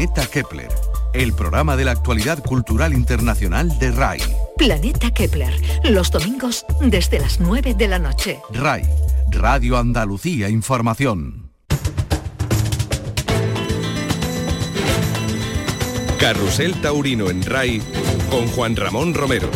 Planeta Kepler, el programa de la actualidad cultural internacional de RAI. Planeta Kepler, los domingos desde las 9 de la noche. RAI, Radio Andalucía Información. Carrusel Taurino en RAI con Juan Ramón Romero.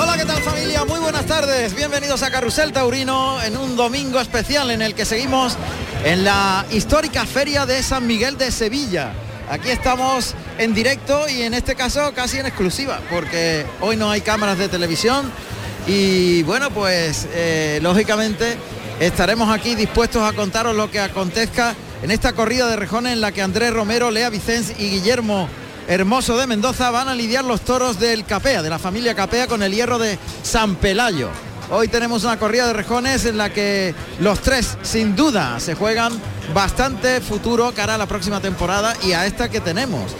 Hola, ¿qué tal familia? Muy buenas tardes. Bienvenidos a Carrusel Taurino en un domingo especial en el que seguimos en la histórica feria de San Miguel de Sevilla. Aquí estamos en directo y en este caso casi en exclusiva, porque hoy no hay cámaras de televisión y bueno, pues eh, lógicamente estaremos aquí dispuestos a contaros lo que acontezca en esta corrida de rejones en la que Andrés Romero, Lea Vicens y Guillermo Hermoso de Mendoza van a lidiar los toros del Capea, de la familia Capea, con el hierro de San Pelayo. Hoy tenemos una corrida de rejones en la que los tres, sin duda, se juegan bastante futuro cara a la próxima temporada y a esta que tenemos.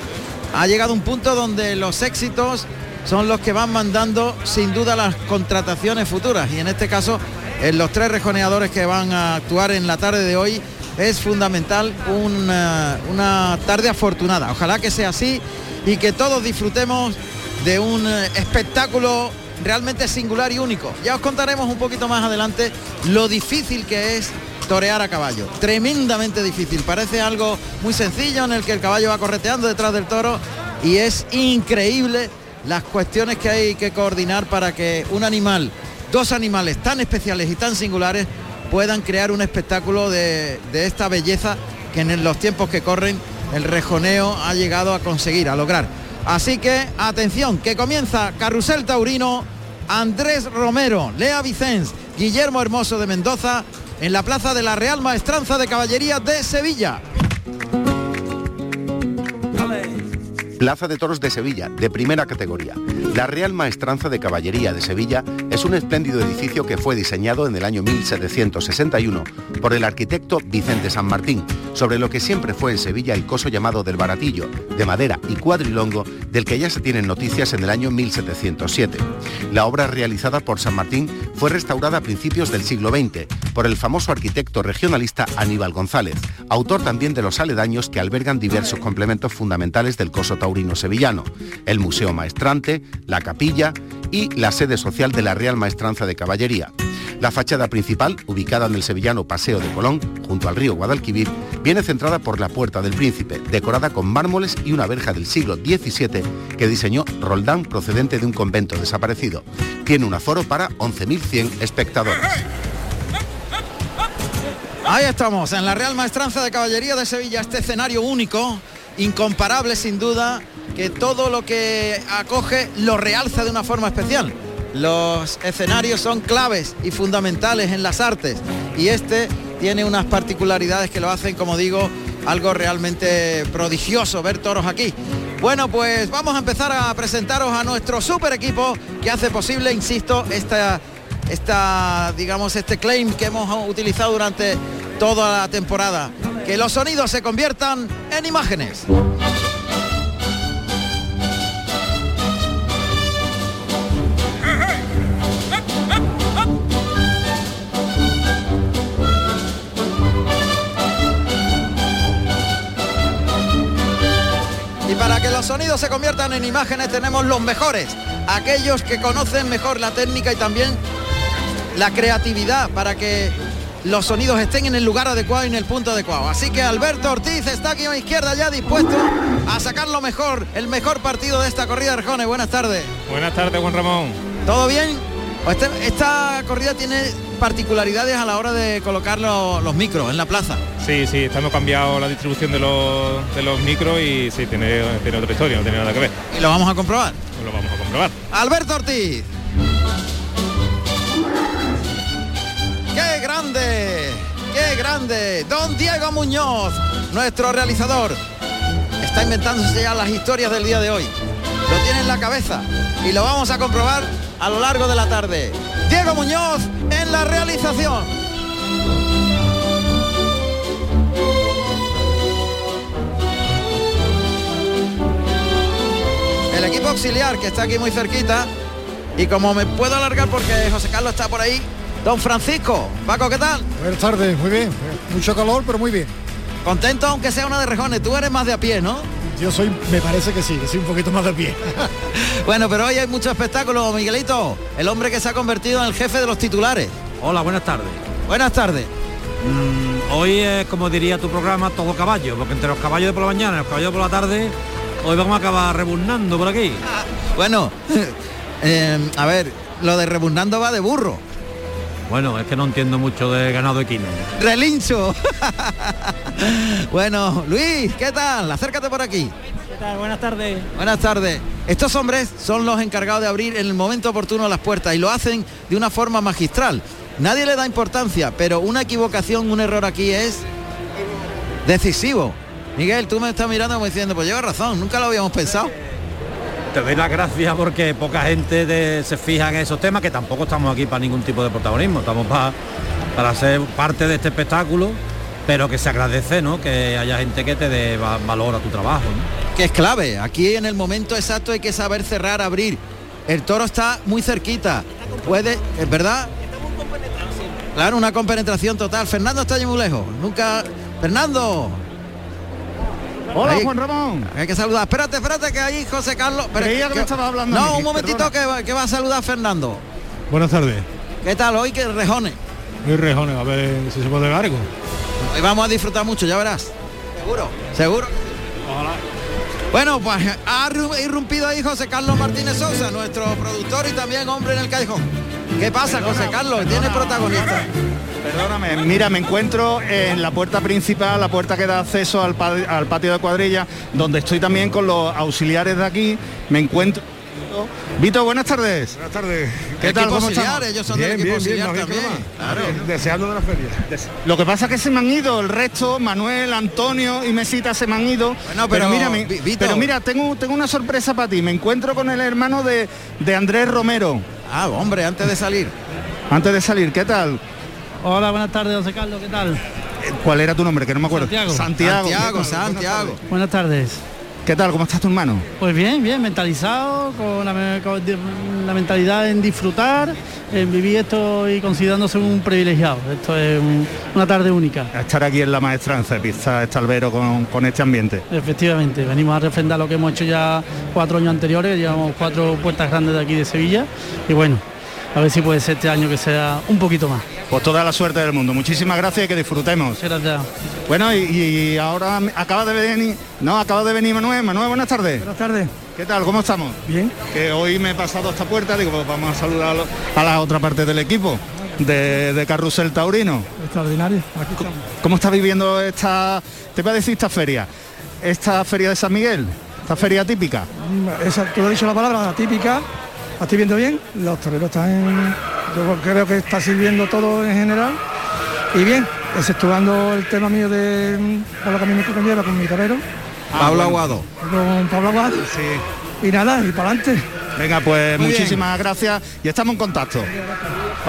Ha llegado un punto donde los éxitos son los que van mandando sin duda las contrataciones futuras y en este caso en los tres rejoneadores que van a actuar en la tarde de hoy es fundamental una, una tarde afortunada. Ojalá que sea así y que todos disfrutemos de un eh, espectáculo realmente singular y único. Ya os contaremos un poquito más adelante lo difícil que es torear a caballo. Tremendamente difícil. Parece algo muy sencillo en el que el caballo va correteando detrás del toro y es increíble las cuestiones que hay que coordinar para que un animal, dos animales tan especiales y tan singulares puedan crear un espectáculo de, de esta belleza que en los tiempos que corren el rejoneo ha llegado a conseguir, a lograr. Así que atención, que comienza Carrusel Taurino, Andrés Romero, Lea Vicens, Guillermo Hermoso de Mendoza, en la plaza de la Real Maestranza de Caballería de Sevilla. Plaza de Toros de Sevilla, de primera categoría. La Real Maestranza de Caballería de Sevilla es un espléndido edificio que fue diseñado en el año 1761 por el arquitecto Vicente San Martín, sobre lo que siempre fue en Sevilla el coso llamado del Baratillo, de madera y cuadrilongo, del que ya se tienen noticias en el año 1707. La obra realizada por San Martín fue restaurada a principios del siglo XX por el famoso arquitecto regionalista Aníbal González, autor también de los aledaños que albergan diversos complementos fundamentales del coso taurino sevillano, el Museo Maestrante, la capilla y la sede social de la Real Maestranza de Caballería. La fachada principal, ubicada en el sevillano Paseo de Colón, junto al río Guadalquivir, viene centrada por la Puerta del Príncipe, decorada con mármoles y una verja del siglo XVII que diseñó Roldán procedente de un convento desaparecido. Tiene un aforo para 11.100 espectadores. Ahí estamos, en la Real Maestranza de Caballería de Sevilla, este escenario único, incomparable sin duda, que todo lo que acoge lo realza de una forma especial. Los escenarios son claves y fundamentales en las artes y este tiene unas particularidades que lo hacen, como digo, algo realmente prodigioso ver toros aquí. Bueno, pues vamos a empezar a presentaros a nuestro super equipo que hace posible, insisto, esta, esta, digamos, este claim que hemos utilizado durante toda la temporada. Que los sonidos se conviertan en imágenes. Sonidos se conviertan en imágenes tenemos los mejores, aquellos que conocen mejor la técnica y también la creatividad para que los sonidos estén en el lugar adecuado y en el punto adecuado. Así que Alberto Ortiz está aquí a mi izquierda ya dispuesto a sacar lo mejor, el mejor partido de esta corrida de Arjones. Buenas tardes. Buenas tardes, Juan Ramón. ¿Todo bien? Este- esta corrida tiene particularidades a la hora de colocar lo- los micros en la plaza. Sí, sí, estamos cambiado la distribución de los, de los micros y sí, tiene, tiene otra historia, no tiene nada que ver. Y lo vamos a comprobar. Pues lo vamos a comprobar. Alberto Ortiz. ¡Qué grande! ¡Qué grande! Don Diego Muñoz, nuestro realizador. Está inventándose ya las historias del día de hoy. Lo tiene en la cabeza y lo vamos a comprobar a lo largo de la tarde. Diego Muñoz en la realización. El equipo auxiliar que está aquí muy cerquita y como me puedo alargar porque José Carlos está por ahí, don Francisco, Paco, ¿qué tal? Buenas tardes, muy bien. Mucho calor, pero muy bien. Contento aunque sea una de rejones, tú eres más de a pie, ¿no? Yo soy, me parece que sí, que soy un poquito más de pie. bueno, pero hoy hay mucho espectáculo, Miguelito, el hombre que se ha convertido en el jefe de los titulares. Hola, buenas tardes. Buenas tardes. Mm, hoy es, como diría tu programa, todo caballo, porque entre los caballos de por la mañana y los caballos de por la tarde, hoy vamos a acabar rebuznando por aquí. bueno, eh, a ver, lo de rebuznando va de burro. Bueno, es que no entiendo mucho de ganado equino. Relincho. bueno, Luis, ¿qué tal? Acércate por aquí. ¿Qué tal? Buenas tardes. Buenas tardes. Estos hombres son los encargados de abrir en el momento oportuno las puertas y lo hacen de una forma magistral. Nadie le da importancia, pero una equivocación, un error aquí es decisivo. Miguel, tú me estás mirando como diciendo, pues lleva razón, nunca lo habíamos pensado te doy las gracias porque poca gente se fija en esos temas, que tampoco estamos aquí para ningún tipo de protagonismo, estamos para, para ser parte de este espectáculo, pero que se agradece, ¿no? Que haya gente que te dé valor a tu trabajo. Que es clave, aquí en el momento exacto hay que saber cerrar, abrir. El toro está muy cerquita, puede, es verdad. Claro, una compenetración total. Fernando está allí muy lejos. Nunca. Fernando, Hola, Juan Ramón. Hay que saludar. Espérate, espérate, que ahí José Carlos. Pero que, me estaba hablando. No, un momentito que, que, va a saludar Fernando. Buenas tardes. ¿Qué tal hoy? Que rejones. Muy rejones, a ver si se puede algo. Hoy vamos a disfrutar mucho, ya verás. Seguro. Seguro. Ojalá. Bueno, pues ha irrumpido ahí José Carlos Martínez Sosa, nuestro productor y también hombre en el callejón. ¿Qué pasa, José Carlos? Tiene protagonista. Perdóname, mira, me encuentro en la puerta principal, la puerta que da acceso al, patio de cuadrilla, donde estoy también con los auxiliares de aquí. Me encuentro... Vito, buenas tardes. Buenas tardes. ¿Qué tal? ¿Cómo estamos? Ellos son del equipo auxiliar también. Claro. Deseando de la feria. Lo que pasa es que se me han ido el resto, Manuel, Antonio y Mesita se me han ido. Bueno, pero, mira, pero mira, tengo, tengo una sorpresa para ti. Me encuentro con el hermano de, de Andrés Romero. Ah, hombre, antes de salir. Antes de salir, ¿qué tal? Hola, buenas tardes, José Carlos, ¿qué tal? ¿Cuál era tu nombre? Que no me acuerdo. Santiago. Santiago, Santiago. Santiago. Buenas tardes. ¿Qué tal? ¿Cómo estás tu hermano? Pues bien, bien, mentalizado, con la, la, mentalidad en disfrutar, en vivir esto y considerándose un privilegiado. Esto es una tarde única. estar aquí en la maestranza de Pista Estalvero con, con este ambiente. Efectivamente, venimos a refrendar lo que hemos hecho ya cuatro años anteriores, llevamos cuatro puertas grandes de aquí de Sevilla y bueno, a ver si puede ser este año que sea un poquito más. Pues toda la suerte del mundo. Muchísimas gracias y que disfrutemos. Gracias. Bueno, y, ahora acaba de venir, no, acaba de venir Manuel. Manuel, buenas tardes. Buenas tardes. ¿Qué tal? ¿Cómo estamos? Bien. Que hoy me he pasado esta puerta, digo, pues vamos a saludar a la otra parte del equipo de, de Carrusel Taurino. Extraordinario. ¿Cómo, está viviendo esta, te voy a decir esta feria? Esta feria de San Miguel, esta feria típica. Mm, esa, tú has dicho la palabra, típica, ¿La estoy viendo bien? Los toreros están... Yo creo que está sirviendo todo en general. Y bien, exceptuando el tema mío de por lo que a mí me conlleva con mi torero. Pablo Aguado. Con Pablo Aguado. Sí. Y nada, y para adelante. Venga, pues muchísimas gracias y estamos en contacto.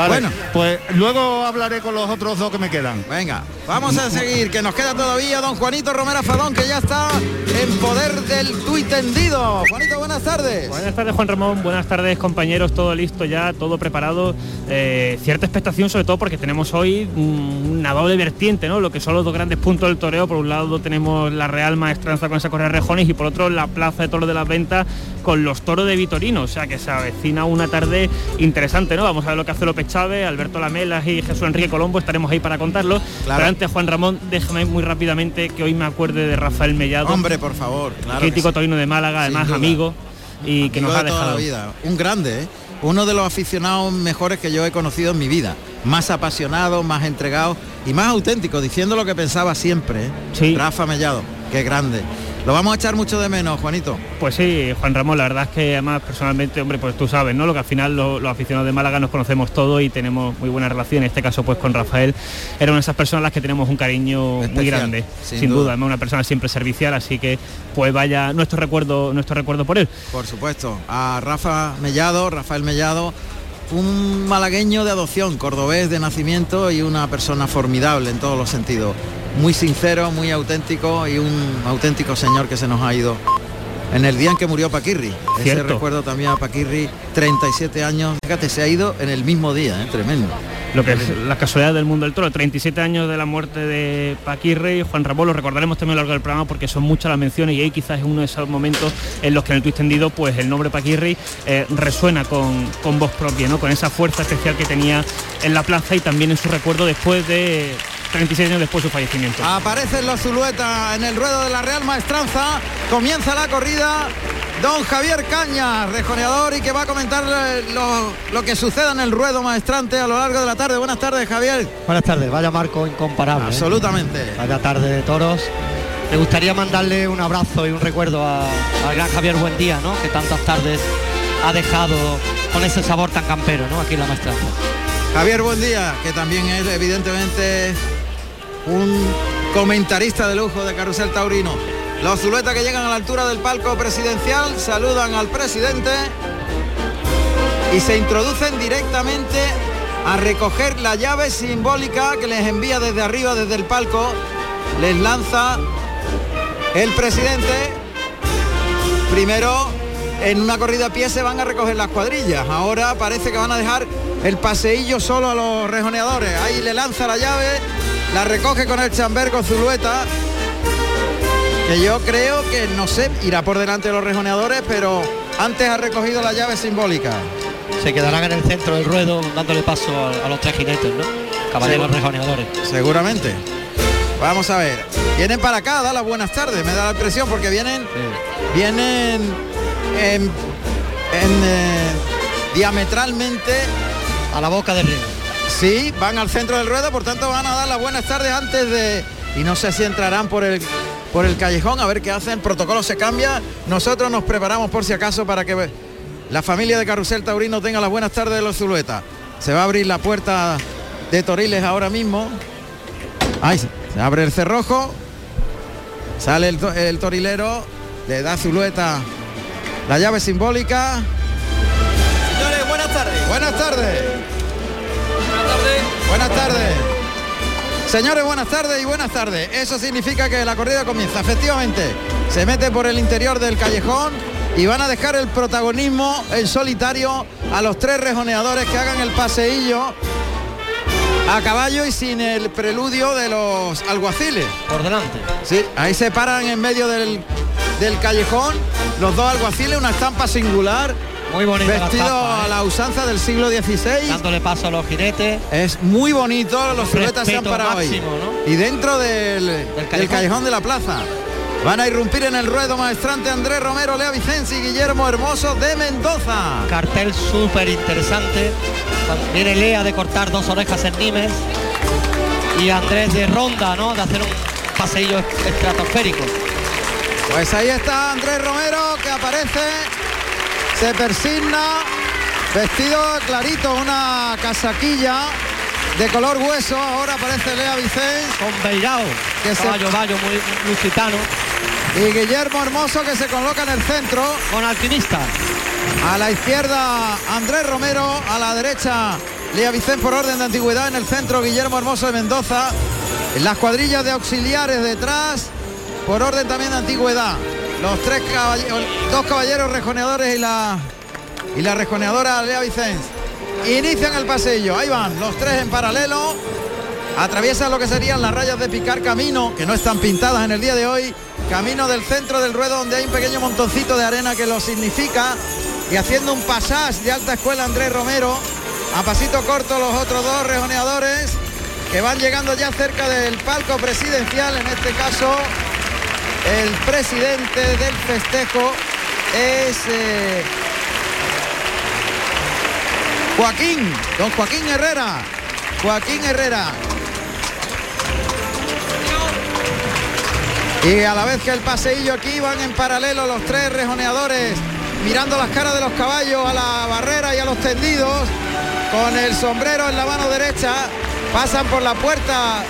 Bueno, pues luego hablaré con los otros dos que me quedan. Venga, vamos a seguir, que nos queda todavía don Juanito Romero Fadón, que ya está en poder del tuit tendido. Juanito, buenas tardes. Buenas tardes, Juan Ramón. Buenas tardes, compañeros. Todo listo ya, todo preparado. Eh, cierta expectación, sobre todo porque tenemos hoy una doble vertiente, ¿no? Lo que son los dos grandes puntos del toreo. Por un lado tenemos la Real Maestranza con esa correa Rejones y por otro la Plaza de Toros de las Ventas con los toros de Vitorino. O sea que se avecina una tarde interesante, ¿no? Vamos a ver lo que hace López Chávez, Alberto Lamelas y Jesús Enrique Colombo. Estaremos ahí para contarlo. Pero antes, Juan Ramón, déjame muy rápidamente que hoy me acuerde de Rafael Mellado. Hombre, por favor. crítico torino de Málaga, además amigo. Y que nos ha dejado. la vida. Un grande, ¿eh? uno de los aficionados mejores que yo he conocido en mi vida. Más apasionado, más entregado y más auténtico, diciendo lo que pensaba siempre. ¿eh? Rafa Mellado, qué grande. Lo vamos a echar mucho de menos, Juanito. Pues sí, Juan Ramón, la verdad es que además personalmente, hombre, pues tú sabes, ¿no? Lo que al final los, aficionados de Málaga nos conocemos todos y tenemos muy buena relación. En este caso, pues con Rafael, era una de esas personas a las que tenemos un cariño muy grande, sin, duda. Además, una persona siempre servicial, así que pues vaya nuestro recuerdo, nuestro recuerdo por él. Por supuesto. A Rafa Mellado, Rafael Mellado, un malagueño de adopción, cordobés de nacimiento y una persona formidable en todos los sentidos muy sincero, muy auténtico y un auténtico señor que se nos ha ido en el día en que murió Paquirri. Ese recuerdo también a Paquirri, 37 años, fíjate, se ha ido en el mismo día, ¿eh? tremendo. lo que es la casualidad del mundo del toro. 37 años de la muerte de Paquirre y Juan Ramón, lo recordaremos también a lo largo del programa porque son muchas las menciones y ahí quizás es uno de esos momentos en los que en el tuit tendido pues el nombre Paquirre eh, resuena con, con voz propia, ¿no? con esa fuerza especial que tenía en la plaza y también en su recuerdo después de 36 años después de su fallecimiento. Aparecen los Zulueta en el ruedo de la Real Maestranza. Comienza la corrida. Don Javier Cañas, rejoneador y que va a comentar eh, lo, lo, que suceda en el ruedo maestrante a lo largo de la tarde. Buenas tardes, Javier. Buenas tardes, vaya marco incomparable. Absolutamente. ¿eh? Vaya tarde de toros. Me gustaría mandarle un abrazo y un recuerdo a, al gran Javier Buendía, ¿no? Que tantas tardes ha dejado con ese sabor tan campero, ¿no? Aquí en la maestranza. Javier Buendía, que también es evidentemente un comentarista de lujo de Carrusel Taurino. Los Zulueta que llegan a la altura del palco presidencial saludan al presidente y se introducen directamente a recoger la llave simbólica que les envía desde arriba, desde el palco. Les lanza el presidente. Primero en una corrida a pie se van a recoger las cuadrillas. Ahora parece que van a dejar el paseillo solo a los rejoneadores. Ahí le lanza la llave, la recoge con el chambergo Zulueta que yo creo que, no sé, irá por delante de los rejoneadores, pero antes ha recogido la llave simbólica. Se quedarán en el centro del ruedo dándole paso a, a los tres jinetes, ¿no? Caballeros rejoneadores. Seguramente. Vamos a ver. Vienen para acá, da las buenas tardes, me da la impresión, porque vienen, vienen en, en, eh, diametralmente a la boca del río. Sí, van al centro del ruedo, por tanto van a dar las buenas tardes antes de. Y no sé si entrarán por el por el callejón a ver qué hacen. El protocolo se cambia. Nosotros nos preparamos por si acaso para que la familia de Carrusel Taurino tenga las buenas tardes de los Zulueta. Se va a abrir la puerta de Toriles ahora mismo. Ahí se abre el cerrojo. Sale el, el torilero. Le da Zulueta la llave simbólica. Señores, buenas tardes. Buenas tardes. Buenas tardes. Señores, buenas tardes y buenas tardes. Eso significa que la corrida comienza. Efectivamente, se mete por el interior del callejón y van a dejar el protagonismo en solitario a los tres rejoneadores que hagan el paseillo a caballo y sin el preludio de los alguaciles. Por delante. Sí, ahí se paran en medio del, del callejón los dos alguaciles, una estampa singular. Muy bonita la Vestido a ¿eh? la usanza del siglo XVI. Dándole paso a los jinetes. Es muy bonito, los siluetas se han parado ¿no? Y dentro del, del callejón. callejón. de la plaza. Van a irrumpir en el ruedo maestrante Andrés Romero, Lea Vicenzi y Guillermo Hermoso de Mendoza. Cartel súper interesante. Viene Lea de cortar dos orejas en Nimes. Y Andrés de ronda, ¿no? De hacer un paseillo estratosférico. Pues ahí está Andrés Romero que aparece, se persigna, vestido clarito, una casaquilla de color hueso. Ahora aparece Lea Vicens. Con Beirao, que se- caballo vallo muy lusitano. Y Guillermo Hermoso que se coloca en el centro. Con alpinista. A la izquierda Andrés Romero, a la derecha Lea Vicente por orden de antigüedad, en el centro Guillermo Hermoso de Mendoza, en las cuadrillas de auxiliares detrás, por orden también de antigüedad. Los tres caballeros, dos caballeros rejoneadores y la y la rejoneadora Lea Vicens. Inician el pasillo, ahí van, los tres en paralelo. Atraviesan lo que serían las rayas de picar camino, que no están pintadas en el día de hoy. Camino del centro del ruedo donde hay un pequeño montoncito de arena que lo significa. Y haciendo un pasage de alta escuela Andrés Romero. A pasito corto los otros dos rejoneadores que van llegando ya cerca del palco presidencial. En este caso, el presidente del festejo es eh, Joaquín, don Joaquín Herrera. Joaquín Herrera. Y a la vez que el paseillo aquí van en paralelo los tres rejoneadores mirando las caras de los caballos a la barrera y a los tendidos con el sombrero en la mano derecha pasan por la puerta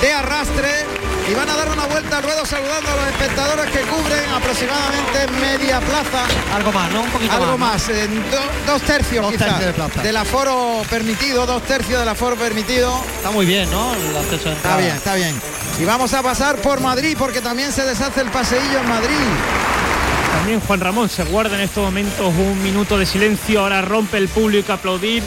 de arrastre y van a dar una vuelta al ruedo saludando a los espectadores que cubren aproximadamente media plaza Algo más, ¿no? Un poquito algo más. más, en do- dos tercios Dos tercios de plaza. del aforo permitido, dos tercios del aforo permitido. Está muy bien, ¿no? El acceso de Está bien, está bien. Y vamos a pasar por Madrid porque también se deshace el paseillo en Madrid. También Juan Ramón se guarda en estos momentos un minuto de silencio, ahora rompe el público a aplaudir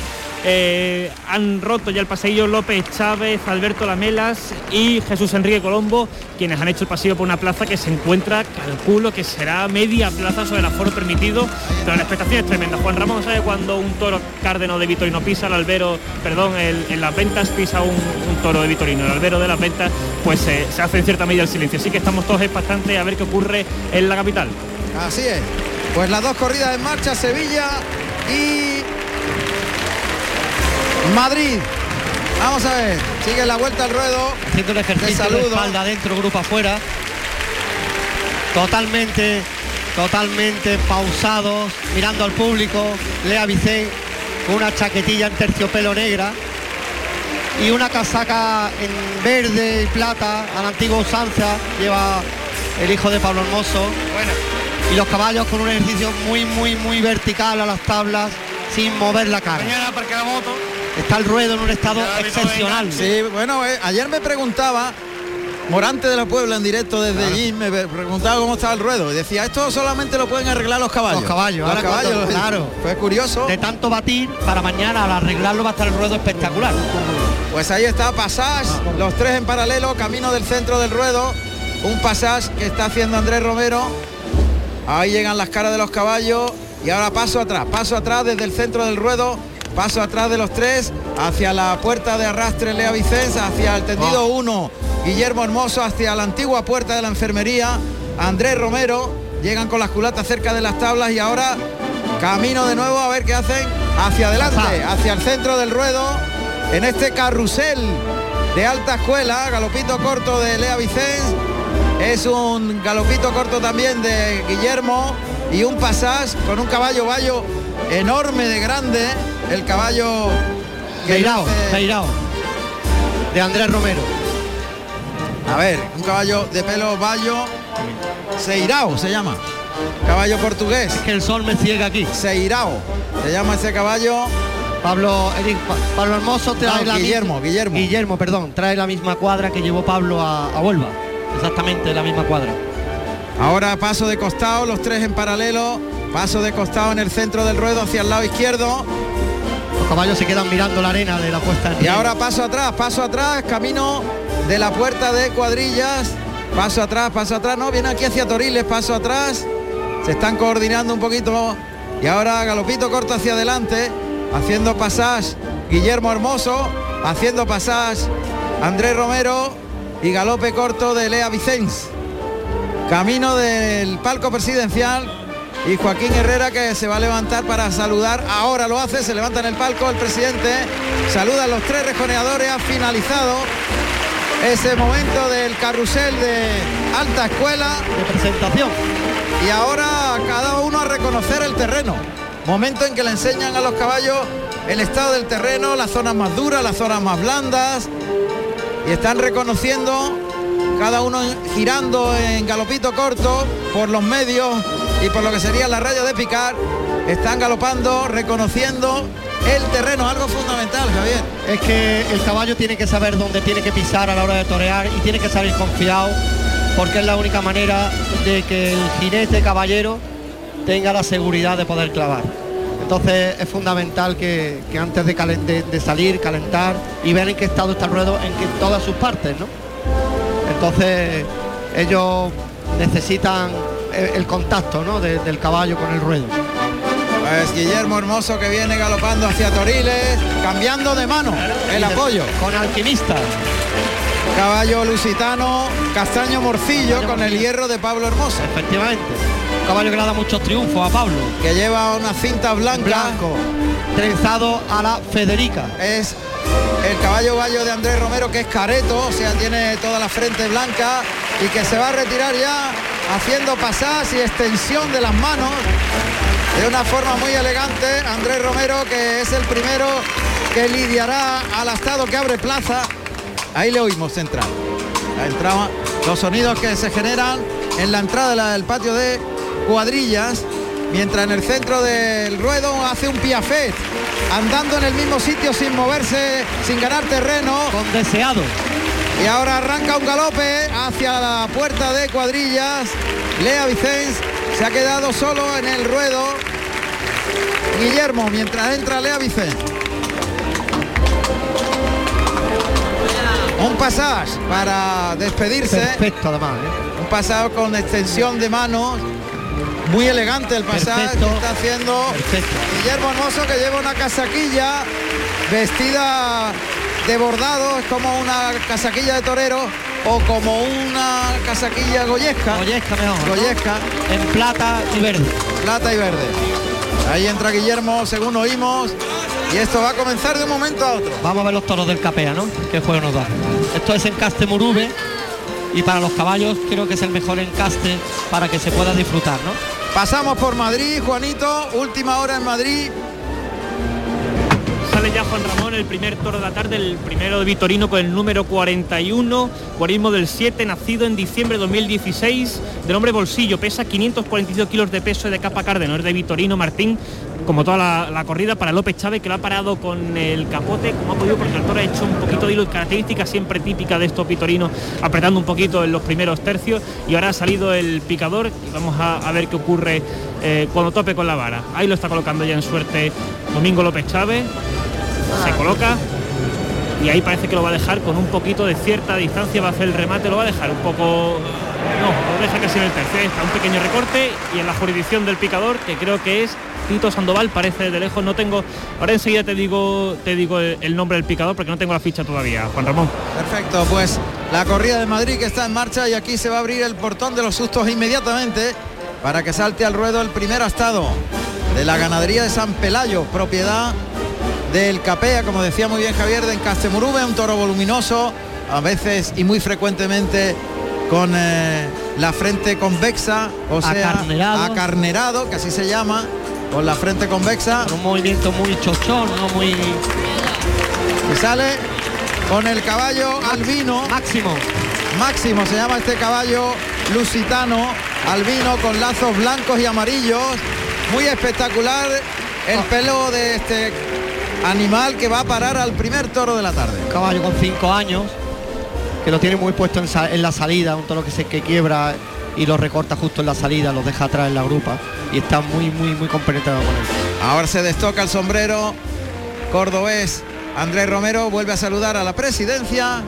Eh, han roto ya el pasillo López Chávez, Alberto Lamelas y Jesús Enrique Colombo, quienes han hecho el pasillo por una plaza que se encuentra, calculo que será media plaza sobre el aforo permitido, pero la expectación es tremenda. Juan Ramón sabe cuando un toro cárdeno de Vitorino pisa el albero, perdón, en las ventas pisa un, toro de Vitorino, el albero de las ventas, pues se hace en cierta medida el silencio. Así que estamos todos expectantes a ver qué ocurre en la capital. Así es. Pues las dos corridas en marcha, Sevilla y Madrid. Vamos a ver, sigue la vuelta al ruedo. Haciendo el ejercicio de, espalda adentro, grupo afuera. Totalmente, totalmente pausados, mirando al público. Lea Vicente con una chaquetilla en terciopelo negra y una casaca en verde y plata a la antigua usanza. Lleva el hijo de Pablo Hermoso. Y los caballos con un ejercicio muy, muy, muy vertical a las tablas, sin mover la cara. la moto. Está el ruedo en un estado excepcional. Sí, bueno, eh, ayer me preguntaba Morante de la Puebla en directo desde allí me preguntaba cómo estaba el ruedo y decía esto solamente lo pueden arreglar los caballos. Los caballos, los caballos, claro. Fue curioso. De tanto batir para mañana al arreglarlo va a estar el ruedo espectacular. Pues ahí está Pasás, los tres en paralelo, camino del centro del ruedo, un Pasás que está haciendo Andrés Romero. Ahí llegan las caras de los caballos y ahora paso atrás, paso atrás desde el centro del ruedo Paso atrás de los tres, hacia la puerta de arrastre Lea Vicenza, hacia el tendido 1, Guillermo Hermoso, hacia la antigua puerta de la enfermería, Andrés Romero, llegan con las culatas cerca de las tablas y ahora camino de nuevo a ver qué hacen hacia adelante, hacia el centro del ruedo, en este carrusel de alta escuela, galopito corto de Lea Vicens, es un galopito corto también de Guillermo y un pasás con un caballo vallo enorme de grande el caballo de Andrés Romero. A ver, un caballo de pelo bayo, Seirao se llama. Caballo portugués. Es que el sol me ciega aquí. Seirao. Se llama ese caballo. Pablo, Pablo Hermoso trae la Guillermo, Guillermo. Guillermo, perdón, trae la misma cuadra que llevó Pablo a, a Huelva. Exactamente la misma cuadra. Ahora paso de costado, los tres en paralelo. Paso de costado en el centro del ruedo hacia el lado izquierdo. Los caballos se quedan mirando la arena de la puesta en Y ahora paso atrás, paso atrás, camino de la puerta de cuadrillas. Paso atrás, paso atrás. No, viene aquí hacia Toriles, paso atrás. Se están coordinando un poquito. Y ahora galopito corto hacia adelante. Haciendo pasaje Guillermo Hermoso. Haciendo pasaje Andrés Romero. Y galope corto de Lea Vicens. Camino del palco presidencial y Joaquín Herrera que se va a levantar para saludar. Ahora lo hace, se levanta en el palco el presidente, saluda a los tres rejoneadores, ha finalizado ese momento del carrusel de alta escuela. De presentación. Y ahora cada uno a reconocer el terreno. Momento en que le enseñan a los caballos el estado del terreno, las zonas más duras, las zonas más blandas. Y están reconociendo cada uno girando en galopito corto por los medios y por lo que sería la raya de picar, están galopando, reconociendo el terreno, algo fundamental, Javier. Es que el caballo tiene que saber dónde tiene que pisar a la hora de torear y tiene que salir confiado, porque es la única manera de que el jinete caballero tenga la seguridad de poder clavar. Entonces es fundamental que, antes de, salir, calentar y ver en qué estado está el ruedo en que, todas sus partes, ¿no? Entonces ellos necesitan el, contacto ¿no? del caballo con el ruedo. Pues Guillermo Hermoso que viene galopando hacia Toriles, cambiando de mano el apoyo. Con alquimista. Caballo lusitano, castaño morcillo con el hierro de Pablo Hermoso. Efectivamente. caballo que le da muchos triunfos a Pablo. Que lleva una cinta blanca. Blanco. Trenzado a la Federica. Es el caballo gallo de Andrés Romero que es careto, o sea, tiene toda la frente blanca y que se va a retirar ya haciendo pasadas y extensión de las manos de una forma muy elegante. Andrés Romero que es el primero que lidiará al estado que abre plaza. Ahí le oímos entrar. La entrada, los sonidos que se generan en la entrada del patio de cuadrillas, mientras en el centro del ruedo hace un piafet, andando en el mismo sitio sin moverse, sin ganar terreno. Con deseado. Y ahora arranca un galope hacia la puerta de cuadrillas. Lea Vicens se ha quedado solo en el ruedo. Guillermo, mientras entra Lea Vicens. Un pasaje para despedirse. Perfecto, además. ¿eh? Un pasado con extensión de manos. Muy elegante el pasaje que está haciendo. Guillermo Hermoso, que lleva una casaquilla vestida de bordado, es como una casaquilla de torero o como una casaquilla goyesca. Goyesca mejor. ¿no? Goyesca. En plata y verde. Plata y verde. Ahí entra Guillermo, según oímos, y esto va a comenzar de un momento a otro. Vamos a ver los toros del Capea, ¿no? ¿Qué juego nos da? Esto es encaste Murube y para los caballos creo que es el mejor encaste para que se pueda disfrutar, ¿no? Pasamos por Madrid, Juanito, última hora en Madrid. Ya Juan Ramón, el primer toro de la tarde, el primero de Vitorino con el número 41, guarismo del 7, nacido en diciembre de 2016, de nombre Bolsillo, pesa 542 kilos de peso de capa cárdeno, es de Vitorino Martín, como toda la, corrida para López Chávez, que lo ha parado con el capote, como ha podido, porque el toro ha hecho un poquito de hilo, característica siempre típica de estos vitorinos, apretando un poquito en los primeros tercios, y ahora ha salido el picador, y vamos a, a ver qué ocurre eh, cuando tope con la vara. Ahí lo está colocando ya en suerte Domingo López Chávez, se coloca y ahí parece que lo va a dejar con un poquito de cierta distancia, va a hacer el remate, lo va a dejar un poco... No, lo deja casi en el tercer, está un pequeño recorte y en la jurisdicción del picador, que creo que es Tito Sandoval, parece de lejos, no tengo... Ahora enseguida te digo, te digo el, nombre del picador porque no tengo la ficha todavía, Juan Ramón. Perfecto, pues la corrida de Madrid que está en marcha y aquí se va a abrir el portón de los sustos inmediatamente para que salte al ruedo el primer astado de la ganadería de San Pelayo, propiedad del Capea, como decía muy bien Javier, de Encastemurube, un toro voluminoso, a veces y muy frecuentemente con eh, la frente convexa, o sea, Acarnerado. acarnerado, que así se llama, con la frente convexa. Un movimiento muy chochón, no muy... Y sale con el caballo albino. Máximo. Máximo se llama este caballo lusitano, albino con lazos blancos y amarillos. Muy espectacular el pelo de este animal que va a parar al primer toro de la tarde. caballo con cinco años, que lo tiene muy puesto en, la salida, un toro que se que quiebra y lo recorta justo en la salida, lo deja atrás en la grupa y está muy, muy, muy compenetrado con él. Ahora se destoca el sombrero cordobés. Andrés Romero vuelve a saludar a la presidencia.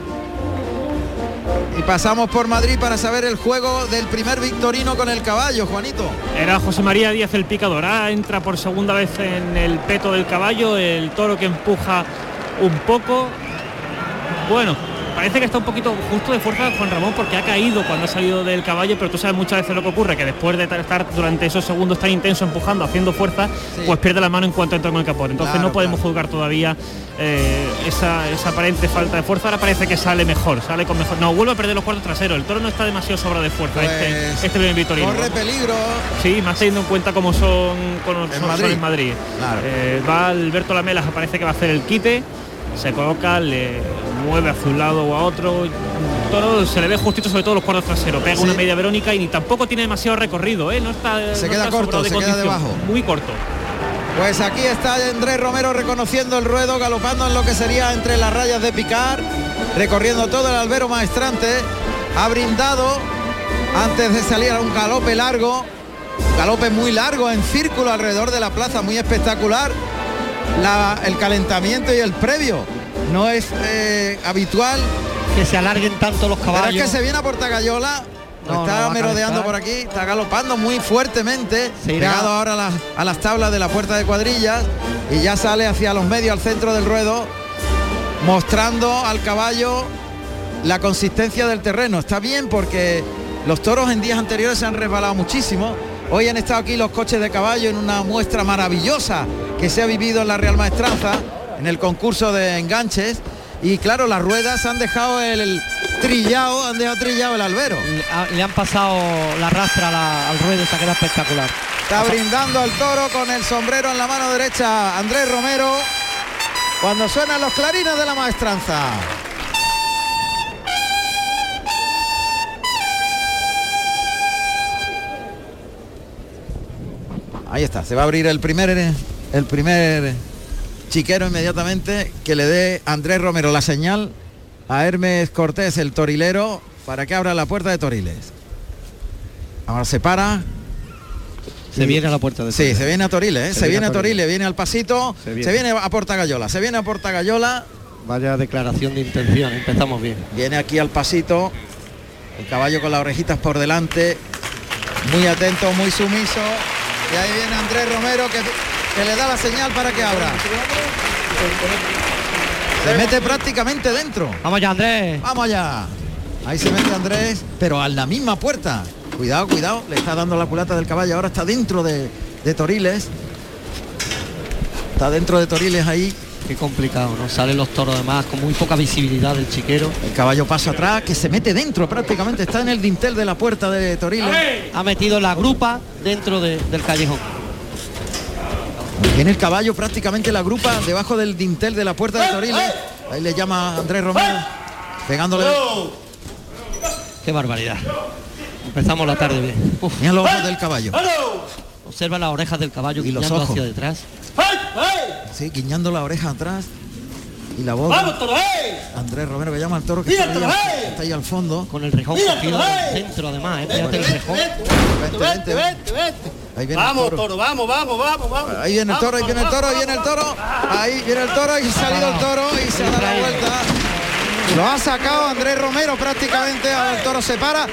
Y pasamos por Madrid para saber el juego del primer victorino con el caballo, Juanito. Era José María Díaz el picador. Ahora entra por segunda vez en el peto del caballo, el toro que empuja un poco. Bueno, parece que está un poquito justo de fuerza Juan Ramón porque ha caído cuando ha salido del caballo, pero tú sabes muchas veces lo que ocurre, que después de estar durante esos segundos tan intensos empujando, haciendo fuerza, pues pierde la mano en cuanto entra con el capote. Entonces Claro, no podemos juzgar todavía eh, esa, esa aparente falta de fuerza. Ahora parece que sale mejor, sale con mejor. No, vuelve a perder los cuartos traseros. El toro no está demasiado sobra de fuerza este, Pues, este primer Vitorino. Corre peligro. Sí, más teniendo en cuenta cómo son, cómo son- son Madrid. en Madrid. Eh, va Alberto Lamelas, parece que va a hacer el quite, se coloca, le mueve hacia un lado o a otro. Toro se le ve justito sobre todo los cuartos traseros, pega Sí. una media verónica y ni tampoco tiene demasiado recorrido, ¿eh? no está Se no queda está corto, se queda debajo. Muy corto. Pues aquí está Andrés Romero reconociendo el ruedo, galopando en lo que sería entre las rayas de picar, recorriendo todo el albero maestrante, ha brindado antes de salir a un galope largo, galope muy largo en círculo alrededor de la plaza, muy espectacular. La- el calentamiento y el previo no es eh, habitual. Que se alarguen tanto los Pero caballos. es que se viene a Portagallola, No, está merodeando por aquí, está galopando muy fuertemente, Se irá- pegado ahora a las, a las tablas de la puerta de cuadrillas y ya sale hacia los medios, al centro del ruedo, mostrando al caballo la consistencia del terreno. Está bien porque los toros en días anteriores se han resbalado muchísimo. Hoy han estado aquí los coches de caballo en una muestra maravillosa que se ha vivido en la Real Maestranza, en el concurso de enganches. Y claro, las ruedas han dejado el, trillado, han dejado trillado el albero. Le, ha- le han pasado la rastra al ruedo se ha quedado espectacular. Está brindando al toro con el sombrero en la mano derecha Andrés Romero cuando suenan los clarines de la maestranza. Ahí está, se va a abrir el primer el primer chiquero inmediatamente que le dé Andrés Romero la señal a Hermes Cortés, el torilero, para que abra la puerta de Toriles. Ahora se para, Se viene a la puerta de Sí, Toriles. se viene a Toriles, ¿eh? se, viene a Toriles, viene al pasito, Se se viene. viene. a Portagallola, se viene a Portagallola Vaya declaración de intención, empezamos bien. Viene aquí al pasito, el caballo con las orejitas por delante, muy atento, muy sumiso. Y ahí viene Andrés Romero que, que le da la señal para que abra. Se mete prácticamente dentro. Vamos ya, Andrés. Vamos allá. Ahí se mete Andrés, pero a la misma puerta. Cuidado, cuidado, le está dando la culata del caballo. Ahora está dentro de, de Toriles. Está dentro de Toriles ahí. Qué complicado, ¿no? Salen los toros además con muy poca visibilidad del chiquero. El caballo pasa atrás, que se mete dentro prácticamente. Está en el dintel de la puerta de Toriles. Ha metido la grupa dentro de- del callejón. Tiene el caballo prácticamente la grupa debajo del dintel de la puerta de Toriles. Ahí le llama Andrés Romero, pegándole. Qué barbaridad. Empezamos la tarde bien. Uf. Mira los ojos del caballo. Observa las orejas del caballo Y los ojos. hacia detrás. Sí, guiñando la oreja atrás. Y la voz. ¡Vamos, toro, Andrés Romero que llama al toro que está ahí, toro, al, está ahí al fondo. Con el rejón cogido toro, del centro además, ¿eh? Fíjate el rejón. Vente, vente. Ahí viene Vamos, el toro. toro, vamos, vamos, vamos, vamos. Ahí viene el toro, ahí viene el toro, ahí viene el toro. Ahí viene el toro y ha salido el toro y se da la vuelta. Lo ha sacado Andrés Romero prácticamente. Ahora el toro se para.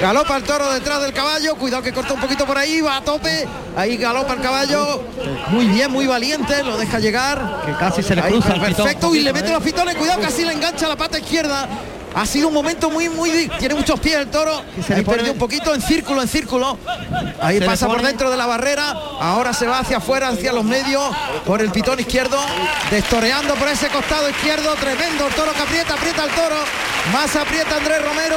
Galopa el toro detrás del caballo. Cuidado que corta un poquito por ahí. Va a tope. Ahí galopa el caballo. Muy bien, muy valiente. Lo deja llegar. Que casi se le Ahí, cruza pitón Perfecto. y le mete ¿eh? los pitones. Cuidado, casi le engancha la pata izquierda. Ha sido un momento muy, muy... Tiene muchos pies el toro. se Ahí le perdió un poquito en círculo, en círculo. Ahí pasa por dentro de la barrera. Ahora se va hacia afuera, hacia los medios, por el pitón izquierdo. Destoreando por ese costado izquierdo. Tremendo el toro que aprieta, aprieta el toro. Más aprieta Andrés Romero.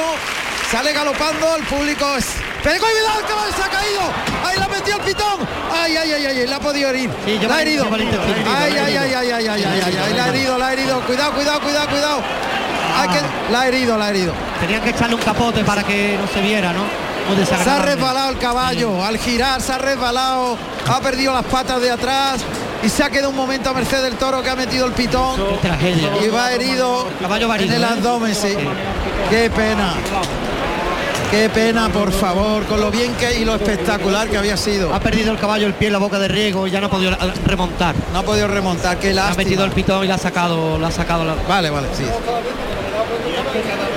Sale galopando, el público es. Pero cuidado, el caballo se ha caído. Ahí la metió el pitón. Ay, ay, ay, ay, la ha podido herir. Sí, la ha herido. Ay, ay, ay, ay, ay, ay, ay, la ha herido, la ha herido. Cuidado, cuidado, cuidado, cuidado. Que... La ha herido, la ha herido. Tenían que echarle un capote para que no se viera, ¿no? Se ha resbalado el caballo, al girar se ha resbalado, ha perdido las patas de atrás y se ha quedado un momento a merced del toro que ha metido el pitón Qué tragedia. y va herido caballo va en el ¿eh? abdomen, sí. Qué pena. Qué pena, por favor, con lo bien que y lo espectacular que había sido. Ha perdido el caballo el pie en la boca de riego y ya no ha podido eh, remontar. No ha podido remontar, qué Ha lástima. metido el pitón y le ha sacado, le ha sacado la... Vale, vale, sí.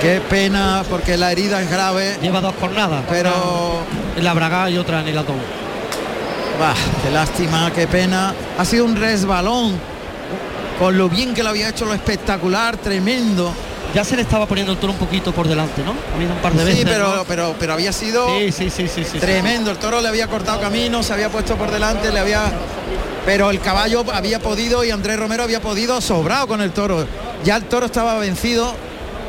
Qué pena, porque la herida es grave, Lleva dos cornadas. pero En la braga y otra en el. Bah, qué lástima, qué pena. Ha sido un resbalón. Con lo bien que lo había hecho, lo espectacular, tremendo. Ya se le estaba poniendo el toro un poquito por delante, ¿no? Ha habido un par de Sí, veces. pero, ¿no? pero, pero había sido Sí, sí, tremendo. El toro le había cortado camino, se había puesto por delante, le había. Pero el caballo había podido y Andrés Romero había podido sobrado con el toro. Ya el toro estaba vencido,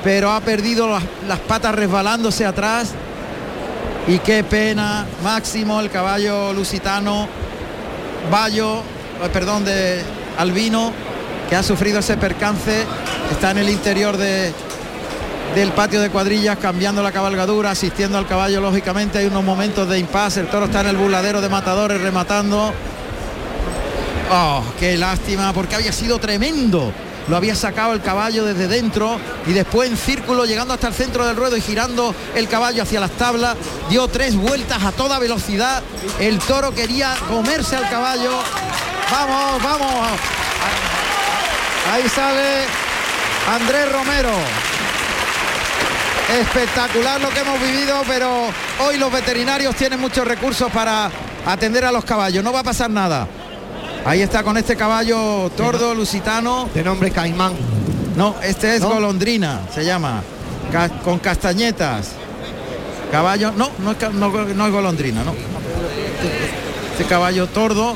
pero ha perdido las, las patas resbalándose atrás. Y qué pena, Máximo, el caballo lusitano, Bayo, eh, perdón, de Albino, que ha sufrido ese percance, está en el interior de, del patio de cuadrillas cambiando la cabalgadura, asistiendo al caballo lógicamente, hay unos momentos de impasse, el toro está en el burladero de matadores rematando. Oh, qué lástima, porque había sido tremendo. Lo había sacado el caballo desde dentro y después en círculo llegando hasta el centro del ruedo y girando el caballo hacia las tablas. Dio tres vueltas a toda velocidad. El toro quería comerse al caballo. Vamos, vamos. Ahí sale Andrés Romero. Espectacular lo que hemos vivido, pero hoy los veterinarios tienen muchos recursos para atender a los caballos. No va a pasar nada. Ahí está con este caballo tordo lusitano. De nombre Caimán. No, este es ¿No? golondrina, se llama. Ca- con castañetas. Caballo, no, no es, ca- no, no es golondrina, no. Este caballo tordo,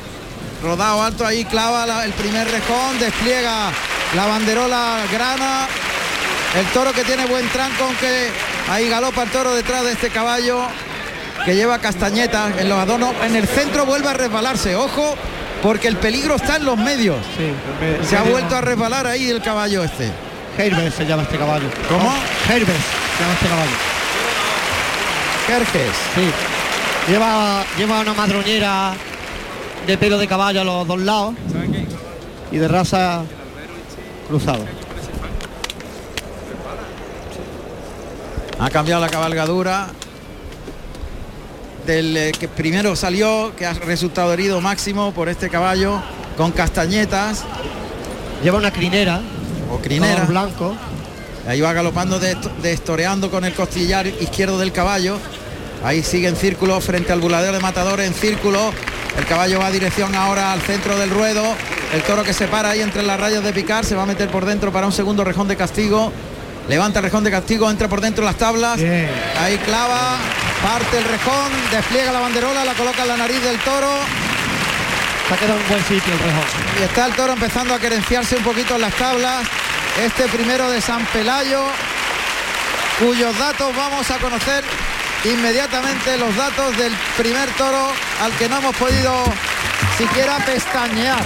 rodado alto ahí, clava la- el primer rejón, despliega la banderola grana. El toro que tiene buen tranco, aunque ahí galopa el toro detrás de este caballo que lleva castañetas en los adornos. En el centro vuelve a resbalarse, ojo, porque el peligro está en los medios. Se ha vuelto a resbalar ahí el caballo este. Herbert se llama este caballo. ¿Cómo? Herbert se llama este caballo. Jerjes. Sí. Lleva, lleva una madroñera de pelo de caballo a los dos lados y de raza cruzado. Ha cambiado la cabalgadura del eh, que primero salió, que ha resultado herido máximo por este caballo con castañetas. Lleva una crinera o crinera. Blanco. Ahí va galopando, de- destoreando con el costillar izquierdo del caballo. Ahí sigue en círculo frente al buladero de matadores en círculo. El caballo va a dirección ahora al centro del ruedo. El toro que se para ahí entre las rayas de picar se va a meter por dentro para un segundo rejón de castigo. Levanta el rejón de castigo, entra por dentro de las tablas. Ahí clava, parte el rejón, despliega la banderola, la coloca en la nariz del toro. Se ha quedado en buen sitio el rejón. Y está el toro empezando a querenciarse un poquito en las tablas. Este primero de San Pelayo, cuyos datos vamos a conocer inmediatamente, los datos del primer toro al que no hemos podido siquiera pestañear.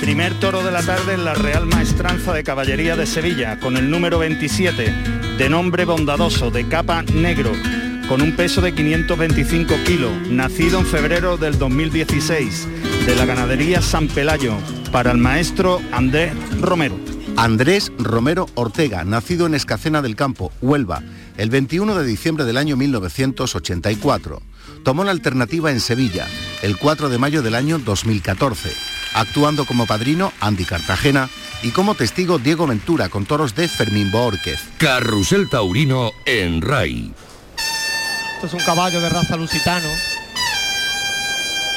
Primer toro de la tarde en la Real Maestranza de Caballería de Sevilla, con el número 27, de nombre bondadoso, de capa negro, con un peso de 525 kilos, nacido en febrero del 2016, de la ganadería San Pelayo, para el maestro Andrés Romero. Andrés Romero Ortega, nacido en Escacena del Campo, Huelva, el 21 de diciembre del año 1984. Tomó la alternativa en Sevilla, el 4 de mayo del año 2014, actuando como padrino Andy Cartagena y como testigo Diego Ventura con toros de Fermín Boórquez. Carrusel Taurino en RAI. Esto es un caballo de raza lusitano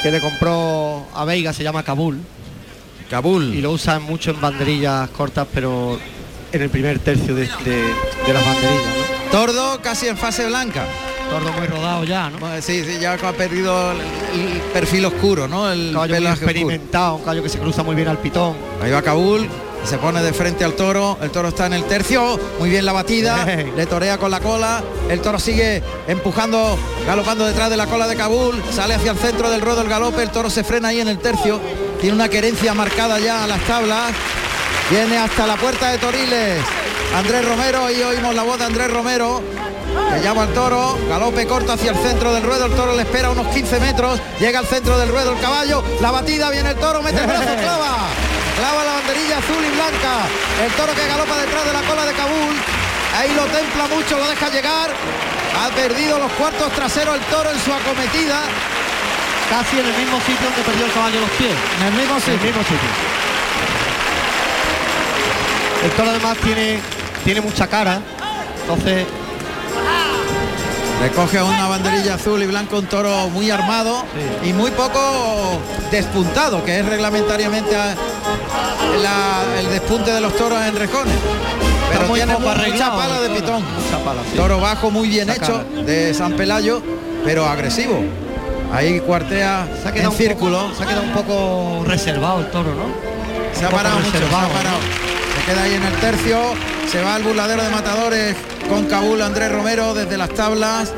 que le compró a Veiga, se llama Kabul. Kabul. Y lo usan mucho en banderillas cortas, pero en el primer tercio de, de- de las banderillas. ¿no? Tordo casi en fase blanca. Tordo muy rodado ya, ¿no? Sí, sí, ya ha perdido el, el perfil oscuro, ¿no? El caballo muy pelaje oscuro. experimentado, un caballo que se cruza muy bien al pitón. Ahí va Kabul, se pone de frente al toro, el toro está en el tercio, muy bien la batida, le torea con la cola, el toro sigue empujando, galopando detrás de la cola de Kabul, sale hacia el centro del ruedo el galope, el toro se frena ahí en el tercio, tiene una querencia marcada ya a las tablas, viene hasta la puerta de Toriles, Andrés Romero, y oímos la voz de Andrés Romero, que llama al toro, galope corto hacia el centro del ruedo, el toro le espera unos 15 metros, llega al centro del ruedo el caballo, la batida, viene el toro, mete el brazo, clava, clava la banderilla azul y blanca, el toro que galopa detrás de la cola de Kabul, ahí lo templa mucho, lo deja llegar, ha perdido los cuartos traseros el toro en su acometida, Casi en el mismo sitio donde perdió el caballo los pies. en el mismo En el sitio. mismo sitio. El toro además tiene, tiene mucha cara, entonces Recoge una banderilla azul y blanco, un toro muy armado y muy poco despuntado, que es reglamentariamente a- la- el despunte de los toros en rejones. Pero Está muy tiene poco mucha arreglado pala de toro, pitón. mucha pala, sí. Toro bajo muy bien Mucha hecho cara. de San Pelayo, pero agresivo. Ahí cuartea se ha en quedado un círculo. poco- se ha quedado un poco reservado el toro, ¿no? Se ha Un parado mucho, se ha parado. Se queda ahí en el tercio, se va al burladero de matadores con Cabul Andrés Romero desde las tablas.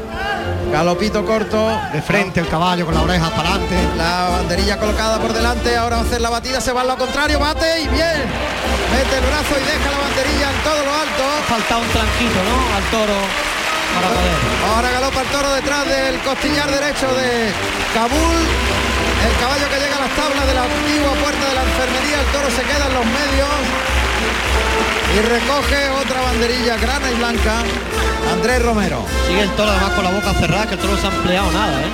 Galopito corto. De frente el caballo con las orejas para adelante. La banderilla colocada por delante, ahora va a hacer la batida, se va al lado contrario, bate y bien. Mete el brazo y deja la banderilla en todo lo alto. Falta un tranquilo, ¿no? Al toro para poder. Ahora galopa el toro detrás del costillar derecho de Kabul. El caballo que llega a las tablas de la antigua puerta de la enfermería, el toro se queda en los medios y recoge otra banderilla grana y blanca. Andrés Romero. Sigue el toro además con la boca cerrada, que el toro no se ha empleado nada, ¿eh?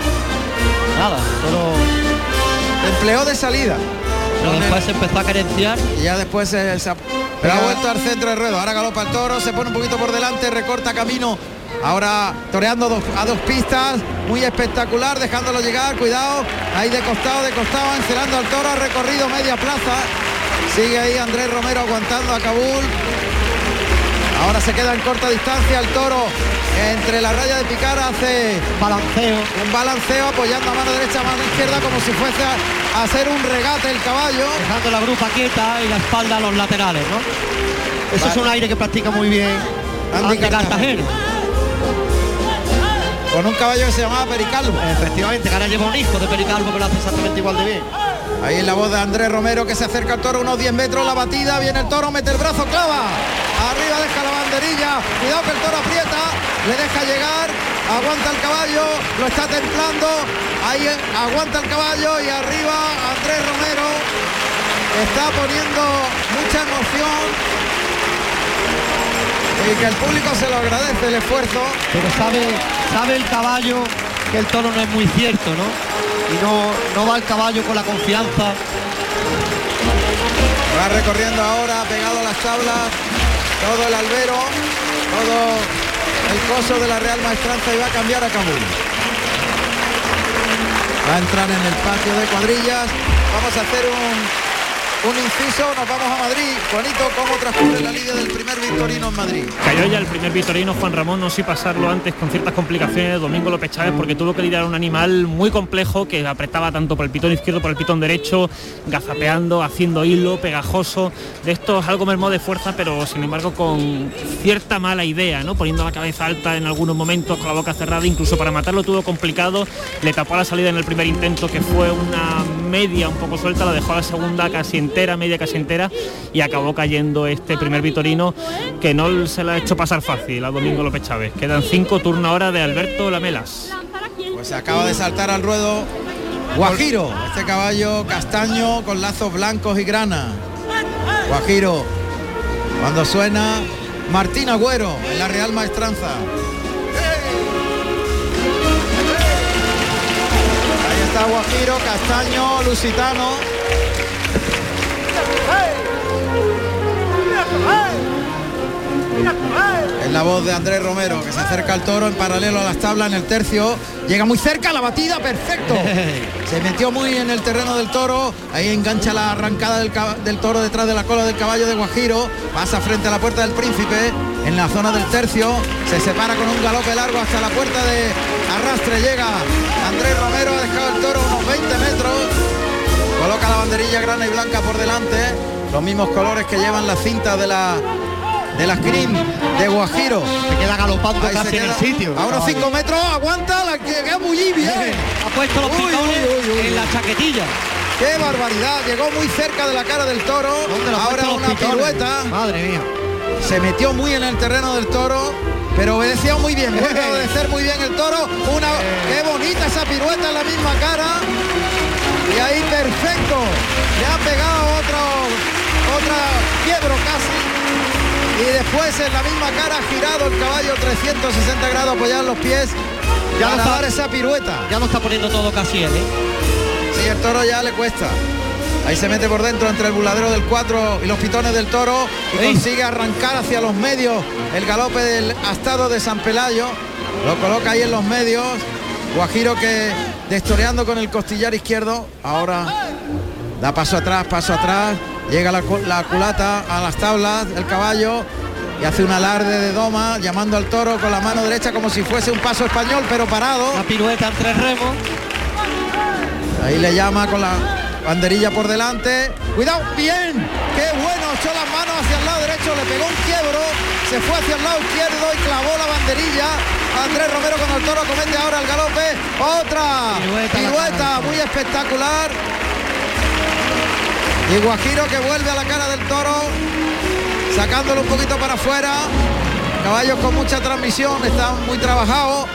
Nada, el toro. Empleó de salida. Pero después se empezó a carenciar. Y ya después se, se ha, pero ha vuelto al centro del ruedo. Ahora galopa el toro, se pone un poquito por delante, recorta camino. Ahora toreando dos- a dos pistas, muy espectacular, dejándolo llegar, cuidado, ahí de costado, de costado, encelando al toro, ha recorrido media plaza. Sigue ahí Andrés Romero aguantando a Kabul. Ahora se queda en corta distancia el toro entre la raya de picar hace balanceo un balanceo apoyando a mano derecha a mano izquierda como si fuese a, hacer un regate el caballo Dejando la grupa quieta y la espalda a los laterales, ¿no? Eso es un aire que practica muy bien Andy Andy Cartagena. Cartagena. Con un caballo que se llamaba Pericalvo. Efectivamente, ahora lleva un hijo de Pericalvo que lo hace exactamente igual de bien. Ahí la voz de Andrés Romero que se acerca al toro unos 10 metros, la batida, viene el toro, mete el brazo, clava. Arriba deja la banderilla, cuidado que el toro aprieta, le deja llegar, aguanta el caballo, lo está templando, ahí eh, aguanta el caballo y arriba Andrés Romero. Está poniendo mucha emoción y que el público se lo agradece el esfuerzo. Pero sabe, sabe el caballo que el toro no es muy cierto, ¿no? Y no, no va el caballo con la confianza Va recorriendo ahora, pegado a las tablas, todo el albero, todo el coso de la Real Maestranza y va a cambiar a Cabul. Va a entrar en el patio de cuadrillas. Vamos a hacer un un inciso, nos vamos a Madrid. Juanito, ¿cómo transcurre la liga del primer Victorino en Madrid? Cayó ya el primer Victorino Juan Ramón, no sé pasarlo antes con ciertas complicaciones, Domingo López Chávez, porque tuvo que lidiar un animal muy complejo que apretaba tanto por el pitón izquierdo, por el pitón derecho, gazapeando, haciendo hilo, pegajoso. De esto es algo mermó de fuerza, pero sin embargo con cierta mala idea, ¿no? Poniendo la cabeza alta en algunos momentos, con la boca cerrada, incluso para matarlo tuvo complicado, le tapó la salida en el primer intento, que fue una media un poco suelta, la dejó a la segunda casi en entera, media casi entera, y acabó cayendo este primer Vitorino que no se le ha hecho pasar fácil a Domingo López Chávez. Quedan cinco turnos ahora de Alberto Lamelas. Pues se acaba de saltar al ruedo Guajiro, este caballo castaño con lazos blancos y grana. Guajiro, cuando suena Martín Agüero en la Real Maestranza. Está Guajiro, castaño, lusitano. Es la voz de Andrés Romero que se acerca al toro en paralelo a las tablas en el tercio. Llega muy cerca la batida, perfecto. Se metió muy en el terreno del toro. Ahí engancha la arrancada del, del toro detrás de la cola del caballo de Guajiro. Pasa frente a la puerta del príncipe en la zona del tercio. Se separa con un galope largo hasta la puerta de arrastre. Llega Andrés Romero, ha dejado el toro unos 20 metros. Coloca la banderilla grana y blanca por delante. Los mismos colores que llevan la cinta de la de la screen de Guajiro. Se queda galopando Ahí casi se en el sitio. A unos 5 metros, aguanta, la que queda muy bien. Ha puesto los Uy, en la chaquetilla. ¡Qué barbaridad! Llegó muy cerca de la cara del toro. ¿Dónde le ha Ahora una pirueta. Madre mía. Se metió muy en el terreno del toro. Pero obedecía muy bien, vuelve a obedecer muy bien el toro. Una, qué bonita esa pirueta en la misma cara. Y ahí perfecto. Le ha pegado otro, otra quiebro casi. Y después en la misma cara girado el caballo 360 grados apoyado en los pies. Ya para no está- dar esa pirueta. Ya no está poniendo todo casi él, ¿eh? Sí, el toro ya le cuesta. Ahí se mete por dentro entre el buladero del 4 y los pitones del toro y Ey. consigue arrancar hacia los medios el galope del astado de San Pelayo. Lo coloca ahí en los medios. Guajiro que destoreando con el costillar izquierdo. Ahora da paso atrás, paso atrás. Llega la, cu- la culata a las tablas, el caballo. Y hace un alarde de doma, llamando al toro con la mano derecha como si fuese un paso español, pero parado. Una pirueta en tres remos. Ahí le llama con la banderilla por delante. Cuidado, bien. Qué bueno, echó las manos hacia el lado derecho, le pegó un quiebro, se fue hacia el lado izquierdo y clavó la banderilla. Andrés Romero con el toro comete ahora el galope. Otra Pirueta, la pirueta muy espectacular. Y Guajiro que vuelve a la cara del toro, sacándolo un poquito para afuera. Caballos con mucha transmisión, están muy trabajados.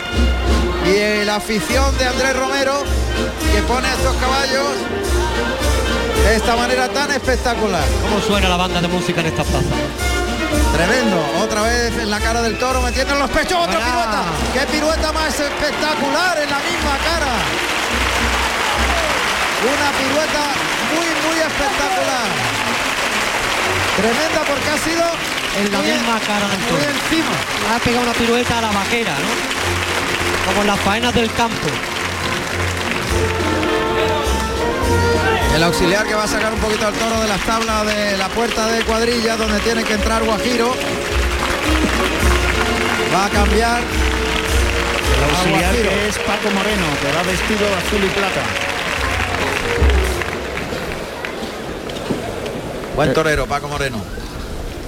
Y la afición de Andrés Romero que pone a estos caballos de esta manera tan espectacular. ¿Cómo suena la banda de música en esta plaza? Tremendo, otra vez en la cara del toro, metiendo en los pechos otra pirueta. Qué pirueta más espectacular en la misma cara. Una pirueta muy, muy espectacular. Tremenda porque ha sido En la misma cara del muy encima. Ha pegado una pirueta a la vaquera, ¿no? Como en las faenas del campo. El auxiliar que va a sacar un poquito al toro de las tablas de la puerta de cuadrilla donde tiene que entrar Guajiro. Va a cambiar. El auxiliar que es Paco Moreno, que va vestido de azul y plata. Buen torero, Paco Moreno.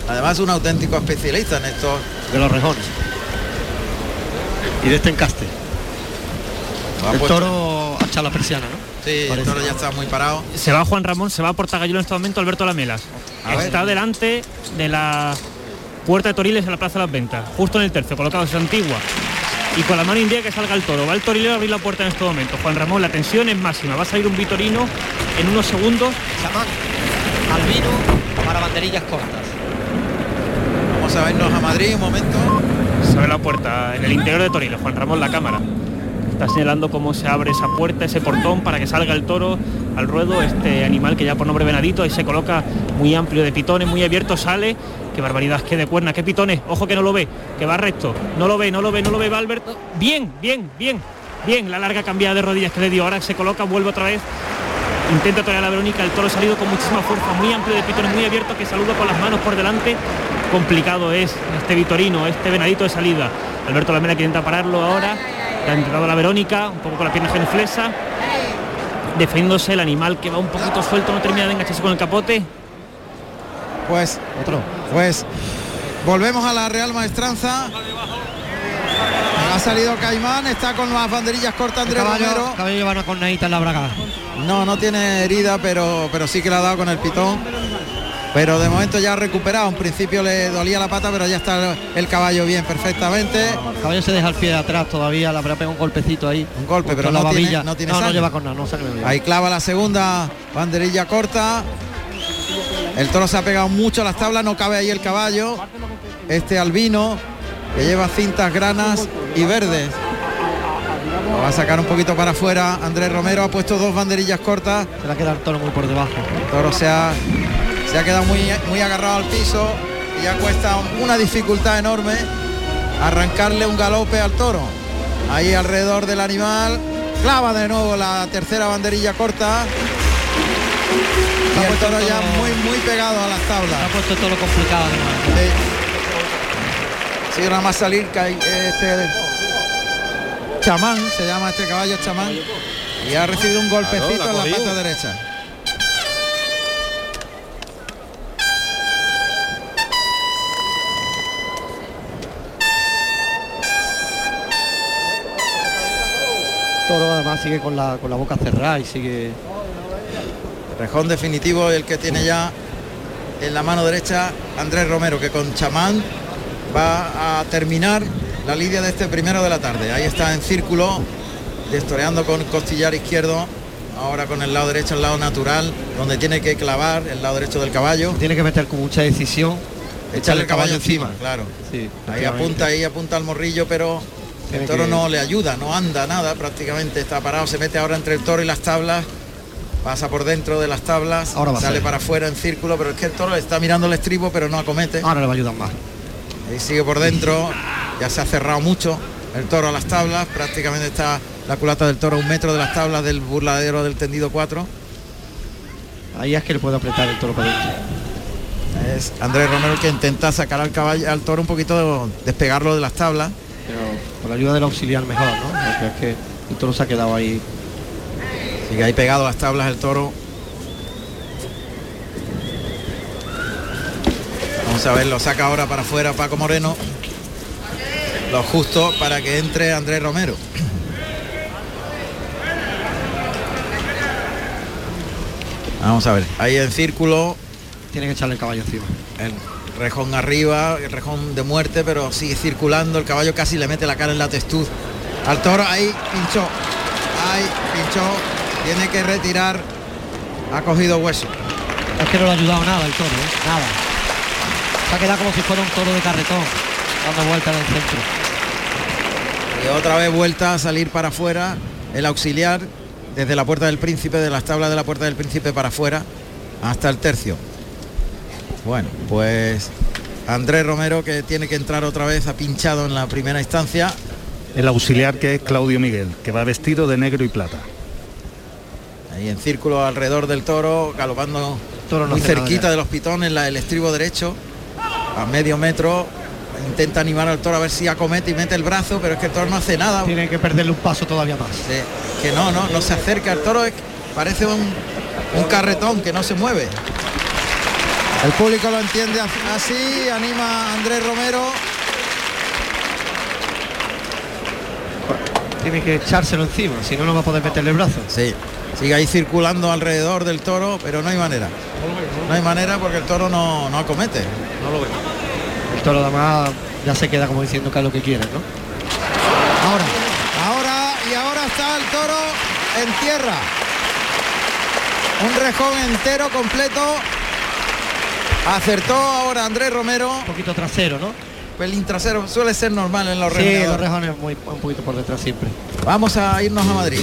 Además un auténtico especialista en estos. De los rejones. Y de este encaste. El puesto- toro ha echado la persiana, ¿no? Sí, el toro ya está muy parado. Se va Juan Ramón, se va por Tagallero en este momento Alberto Lamelas. A ver. Está delante de la puerta de Toriles en la Plaza de las Ventas, justo en el tercio, colocado es antigua. Y con la mano indica que salga el toro. Va el torilero a abrir la puerta en este momento. Juan Ramón, la tensión es máxima. Va a salir un Vitorino en unos segundos. Chamán. Albino para banderillas cortas. Vamos a vernos a Madrid un momento. Se abre la puerta en el interior de Toriles. Juan Ramón, la cámara. Está señalando cómo se abre esa puerta, ese portón para que salga el toro al ruedo este animal que ya por nombre venadito, ahí se coloca muy amplio de pitones, muy abierto, sale, qué barbaridad, qué de cuerna, qué pitones, ojo que no lo ve, que va recto, no lo ve, no lo ve, no lo ve, va Alberto, bien, bien, bien, bien, la larga cambiada de rodillas que le dio, ahora se coloca, vuelve otra vez, intenta traer a la Verónica, el toro ha salido con muchísima fuerza, muy amplio de pitones, muy abierto, que saluda con las manos por delante, complicado es este Vitorino, este venadito de salida, Alberto Lamela que intenta pararlo ahora, ha entrado la Verónica, un poco con la pierna genuflesa, defendiéndose el animal que va un poquito suelto, no termina de engancharse con el capote. Pues otro. Pues volvemos a la Real Maestranza. Ha salido Caimán, está con las banderillas cortas Andrés caballo, Romero. caballo lleva una cornadita en la braga. No, no tiene herida, pero, pero sí que le ha dado con el pitón. Pero de momento ya ha recuperado. En principio le dolía la pata, pero ya está el caballo bien perfectamente. El caballo se deja el pie de atrás todavía, le habrá pegado un golpecito ahí. Un golpe, pero Con la no tiene, no tiene no, no sangre. lleva no sangre. no lleva. Ahí clava la segunda banderilla corta. El toro se ha pegado mucho a las tablas, no cabe ahí el caballo. Este albino que lleva cintas granas y verdes. Lo va a sacar un poquito para afuera. Andrés Romero ha puesto dos banderillas cortas. Se le ha quedado el toro muy por debajo. El toro se ha, se ha quedado muy, muy agarrado al piso y ya cuesta una dificultad enorme arrancarle un galope al toro. Ahí alrededor del animal. Clava de nuevo la tercera banderilla corta. Y el toro ya muy muy pegado a las tablas. Ha puesto todo lo complicado. Sí, nada más salir cae este chamán, se llama este caballo chamán. Y ha recibido un golpecito Claro, la en la pata derecha. Toro además sigue con la, con la boca cerrada y sigue. Rejón definitivo el que tiene ya en la mano derecha Andrés Romero, que con chamán va a terminar la lidia de este primero de la tarde. Ahí está en círculo, destoreando con costillar izquierdo, ahora con el lado derecho, el lado natural, donde tiene que clavar el lado derecho del caballo. Tiene que meter con mucha decisión. Echarle el caballo encima, claro. Sí, Ahí apunta, ahí apunta al morrillo, pero el toro que- no le ayuda, no anda nada, prácticamente está parado, se mete ahora entre el toro y las tablas, pasa por dentro de las tablas, Ahora sale para afuera en círculo, pero es que el toro está mirando el estribo, pero no acomete. Ahora le va a ayudar más. Ahí sigue por dentro, ya se ha cerrado mucho el toro a las tablas, prácticamente está la culata del toro a un metro de las tablas del burladero del tendido 4. Ahí es que le puede apretar el toro para dentro. Es Andrés Romero el que intenta sacar al caballo, al toro un poquito, despegarlo de las tablas. Pero con la ayuda del auxiliar mejor, ¿no? Porque es que el toro se ha quedado ahí. Sigue ahí pegado a las tablas el toro. Vamos a ver, lo saca ahora para afuera Paco Moreno. Lo justo para que entre Andrés Romero. Vamos a ver, ahí en círculo. Tiene que echarle el caballo encima. El rejón arriba, el rejón de muerte, pero sigue circulando. El caballo casi le mete la cara en la testuz. Al toro ahí pinchó. Ahí pinchó. Tiene que retirar. Ha cogido hueso. Es que no le ha ayudado nada el toro, ¿eh? Nada. Se ha quedado como si fuera un toro de carretón, dando vueltas en el centro. Y otra vez vuelta a salir para afuera el auxiliar desde la puerta del príncipe, de las tablas de la puerta del príncipe para afuera hasta el tercio. Bueno, pues Andrés Romero que tiene que entrar otra vez, ha pinchado en la primera instancia. El auxiliar que es Claudio Miguel, que va vestido de negro y plata. Ahí en círculo alrededor del toro, galopando Toro no muy cerquita ya. de los pitones, la, el estribo derecho, a medio metro. Intenta animar al toro a ver si acomete y mete el brazo, pero es que el toro no hace nada. Tiene que perderle un paso todavía más. Sí, que no, no, no se acerca. El toro es- parece un, un carretón que no se mueve. El público lo entiende así, anima a Andrés Romero. Tiene que echárselo encima, si no, no va a poder meterle el brazo. Sí, sigue ahí circulando alrededor del toro, pero no hay manera. No hay manera porque el toro no, no acomete. No lo ve. El toro además ya se queda como diciendo que es lo que quiere, ¿no? Ahora, ahora y ahora está el toro en tierra. Un rejón entero, completo. Acertó ahora Andrés Romero. Un poquito trasero, ¿no? pelín trasero, suele ser normal en los Sí, rejones. los rejones muy, un poquito por detrás siempre. Vamos a irnos a Madrid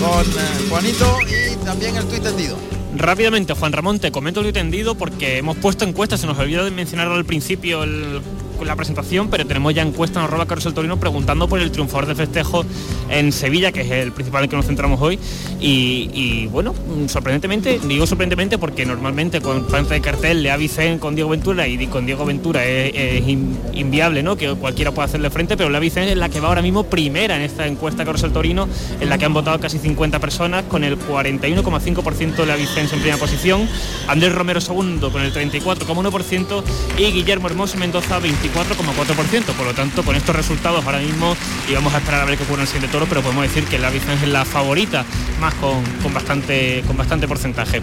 con eh, Juanito y también el tuit tendido. Rápidamente, Juan Ramón, te comento el tendido porque hemos puesto encuestas, se nos olvidó de mencionarlo al principio el- la presentación, pero tenemos ya encuesta en arroba Carrusel Torino preguntando por el triunfador de festejo en Sevilla, que es el principal en el que nos centramos hoy. Y, bueno, sorprendentemente, digo sorprendentemente porque normalmente con planta de cartel le avisen con Diego Ventura y con Diego Ventura es, es in- inviable, ¿no? Que cualquiera pueda hacerle frente, pero la Vicen es la que va ahora mismo primera en esta encuesta Carrusel Torino, en la que han votado casi 50 personas, con el 41,5% de la Vicens en primera posición, Andrés Romero segundo con el 34,1% y Guillermo Hermoso Mendoza 24,4%. Por lo tanto, con estos resultados ahora mismo y vamos a esperar a ver qué ocurre en el siguiente toro, pero podemos decir que la Vicens es la favorita, más con, con bastante, con bastante porcentaje.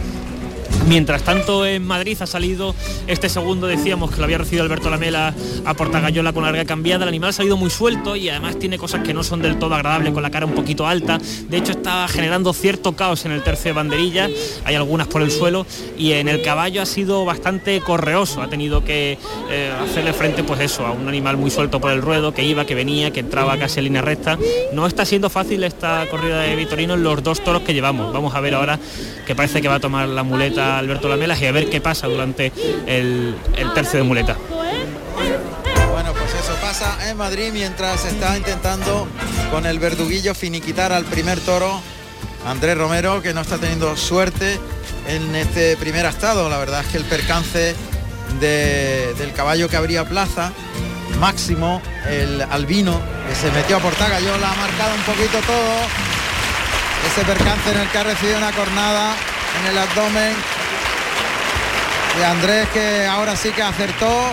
Mientras tanto en Madrid ha salido este segundo, decíamos que lo había recibido Alberto Lamela a Portagayola con la larga cambiada, el animal ha salido muy suelto y además tiene cosas que no son del todo agradables, con la cara un poquito alta, de hecho está generando cierto caos en el tercio de banderilla, hay algunas por el suelo y en el caballo ha sido bastante correoso, ha tenido que eh, hacerle frente pues eso, a un animal muy suelto por el ruedo, que iba, que venía, que entraba casi en línea recta, no está siendo fácil esta corrida de Vitorino en los dos toros que llevamos, vamos a ver ahora que parece que va a tomar la muleta Alberto Lamelas y a ver qué pasa durante el, el tercio de muleta. Bueno, pues eso pasa en Madrid mientras está intentando con el verduguillo finiquitar al primer toro Andrés Romero, que no está teniendo suerte en este primer estado. La verdad es que el percance de- del caballo que abría plaza, Máximo, el albino, que se metió a Portagayola, ha marcado un poquito todo. Ese percance en el que ha recibido una cornada en el abdomen. Y Andrés que ahora sí que acertó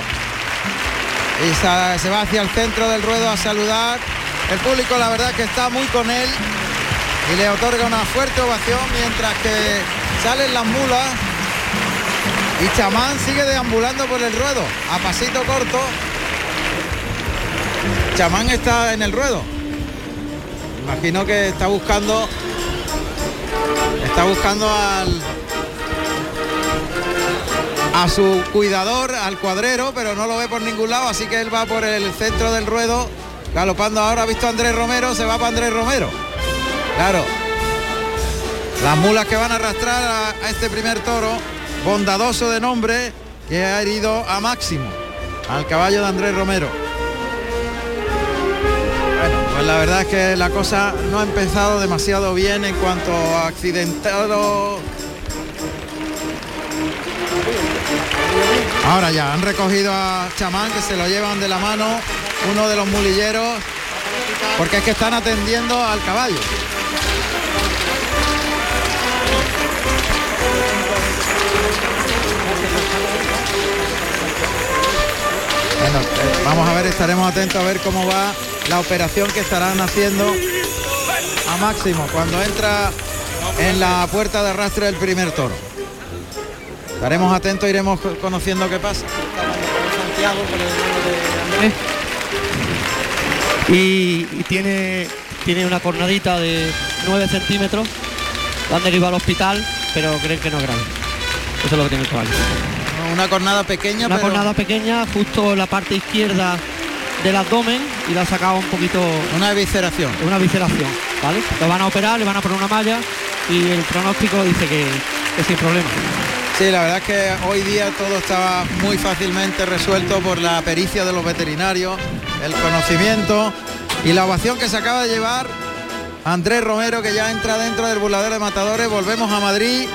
y se va hacia el centro del ruedo a saludar. El público la verdad que está muy con él y le otorga una fuerte ovación mientras que salen las mulas y Chamán sigue deambulando por el ruedo a pasito corto. Chamán está en el ruedo. Imagino que está buscando está buscando al a su cuidador, al cuadrero, pero no lo ve por ningún lado, así que él va por el centro del ruedo, galopando ahora, ha visto a Andrés Romero, se va para Andrés Romero. Claro. Las mulas que van a arrastrar a, este primer toro, bondadoso de nombre, que ha herido a Máximo, al caballo de Andrés Romero. Bueno, pues la verdad es que la cosa no ha empezado demasiado bien en cuanto a accidentado Ahora ya, han recogido a Chamán que se lo llevan de la mano uno de los mulilleros porque es que están atendiendo al caballo. Bueno, eh, vamos a ver, estaremos atentos a ver cómo va la operación que estarán haciendo a Máximo cuando entra en la puerta de arrastre del primer toro. Estaremos atentos, iremos co- conociendo qué pasa. y, y tiene, tiene una cornadita de 9 centímetros. Lo han derivado al hospital, pero creen que no es grave. Eso es lo que tiene el caballo. Una cornada pequeña, Una pero cornada pequeña justo en la parte izquierda del abdomen y le ha sacado un poquito... Una evisceración. Una evisceración, ¿vale? Lo van a operar, le van a poner una malla y el pronóstico dice que, que sin problema. Sí, la verdad es que hoy día todo estaba muy fácilmente resuelto por la pericia de los veterinarios, el conocimiento y la ovación que se acaba de llevar Andrés Romero, que ya entra dentro del burladero de matadores. Volvemos a Madrid.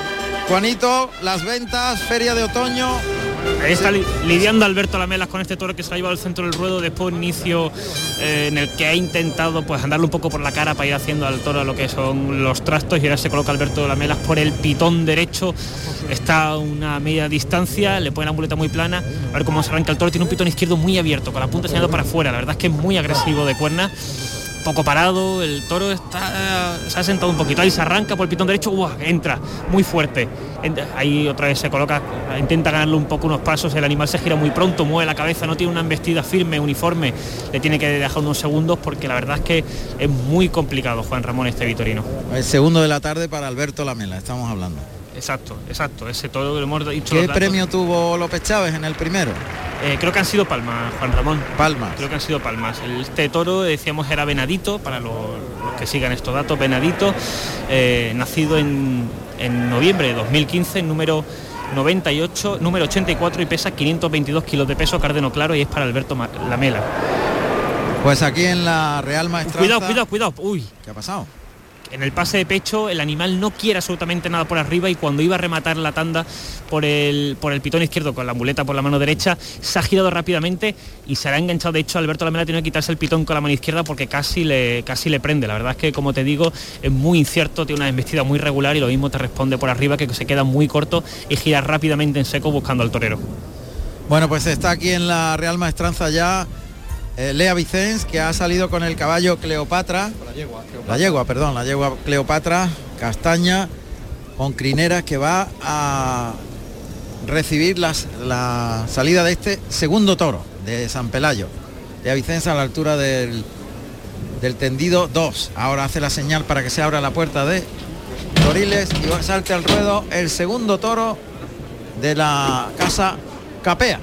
Juanito, las ventas, feria de otoño. Está li- lidiando Alberto Lamelas con este toro que se ha llevado al centro del ruedo después de un inicio eh, en el que ha intentado pues andarle un poco por la cara para ir haciendo al toro lo que son los trastos y ahora se coloca Alberto Lamelas por el pitón derecho. Está a una media distancia le pone la muleta muy plana. A ver cómo se arranca el toro. Tiene un pitón izquierdo muy abierto con la punta señalando para afuera. La verdad es que es muy agresivo de cuerna poco parado, el toro está, se ha sentado un poquito, ahí se arranca por el pitón derecho, ¡buah! entra muy fuerte, ahí otra vez se coloca, intenta ganarle un poco unos pasos, el animal se gira muy pronto, mueve la cabeza, no tiene una embestida firme, uniforme, le tiene que dejar unos segundos porque la verdad es que es muy complicado Juan Ramón este Vitorino. El segundo de la tarde para Alberto Lamela, estamos hablando. Exacto, exacto. Ese toro que lo hemos dicho. ¿Qué premio tuvo López Chávez en el primero? Eh, creo que han sido palmas, Juan Ramón. Palmas. Creo que han sido palmas. Este toro, decíamos, era venadito, para los, los que sigan estos datos, venadito, eh, nacido en, en noviembre de 2015, número 98, número 84 y pesa 522 kilos de peso, cárdeno claro, y es para Alberto Lamela. Pues aquí en la Real Maestranza. Cuidado, cuidado, cuidado. Uy. ¿Qué ha pasado? En el pase de pecho el animal no quiere absolutamente nada por arriba y cuando iba a rematar la tanda por el, por el pitón izquierdo con la muleta por la mano derecha, se ha girado rápidamente y se ha enganchado. De hecho, Alberto Lamela tiene que quitarse el pitón con la mano izquierda porque casi le, casi le prende. La verdad es que, como te digo, es muy incierto, tiene una embestida muy regular y lo mismo te responde por arriba que se queda muy corto y gira rápidamente en seco buscando al torero. Bueno, pues está aquí en la Real Maestranza ya eh, Lea Vicens, que ha salido con el caballo Cleopatra. La yegua, La yegua, perdón, la yegua Cleopatra, castaña, con crineras que va a recibir las- la salida de este segundo toro de San Pelayo. Lea Vicens a la altura del, del tendido 2. Ahora hace la señal para que se abra la puerta de Toriles y salte al ruedo el segundo toro de la casa Capea.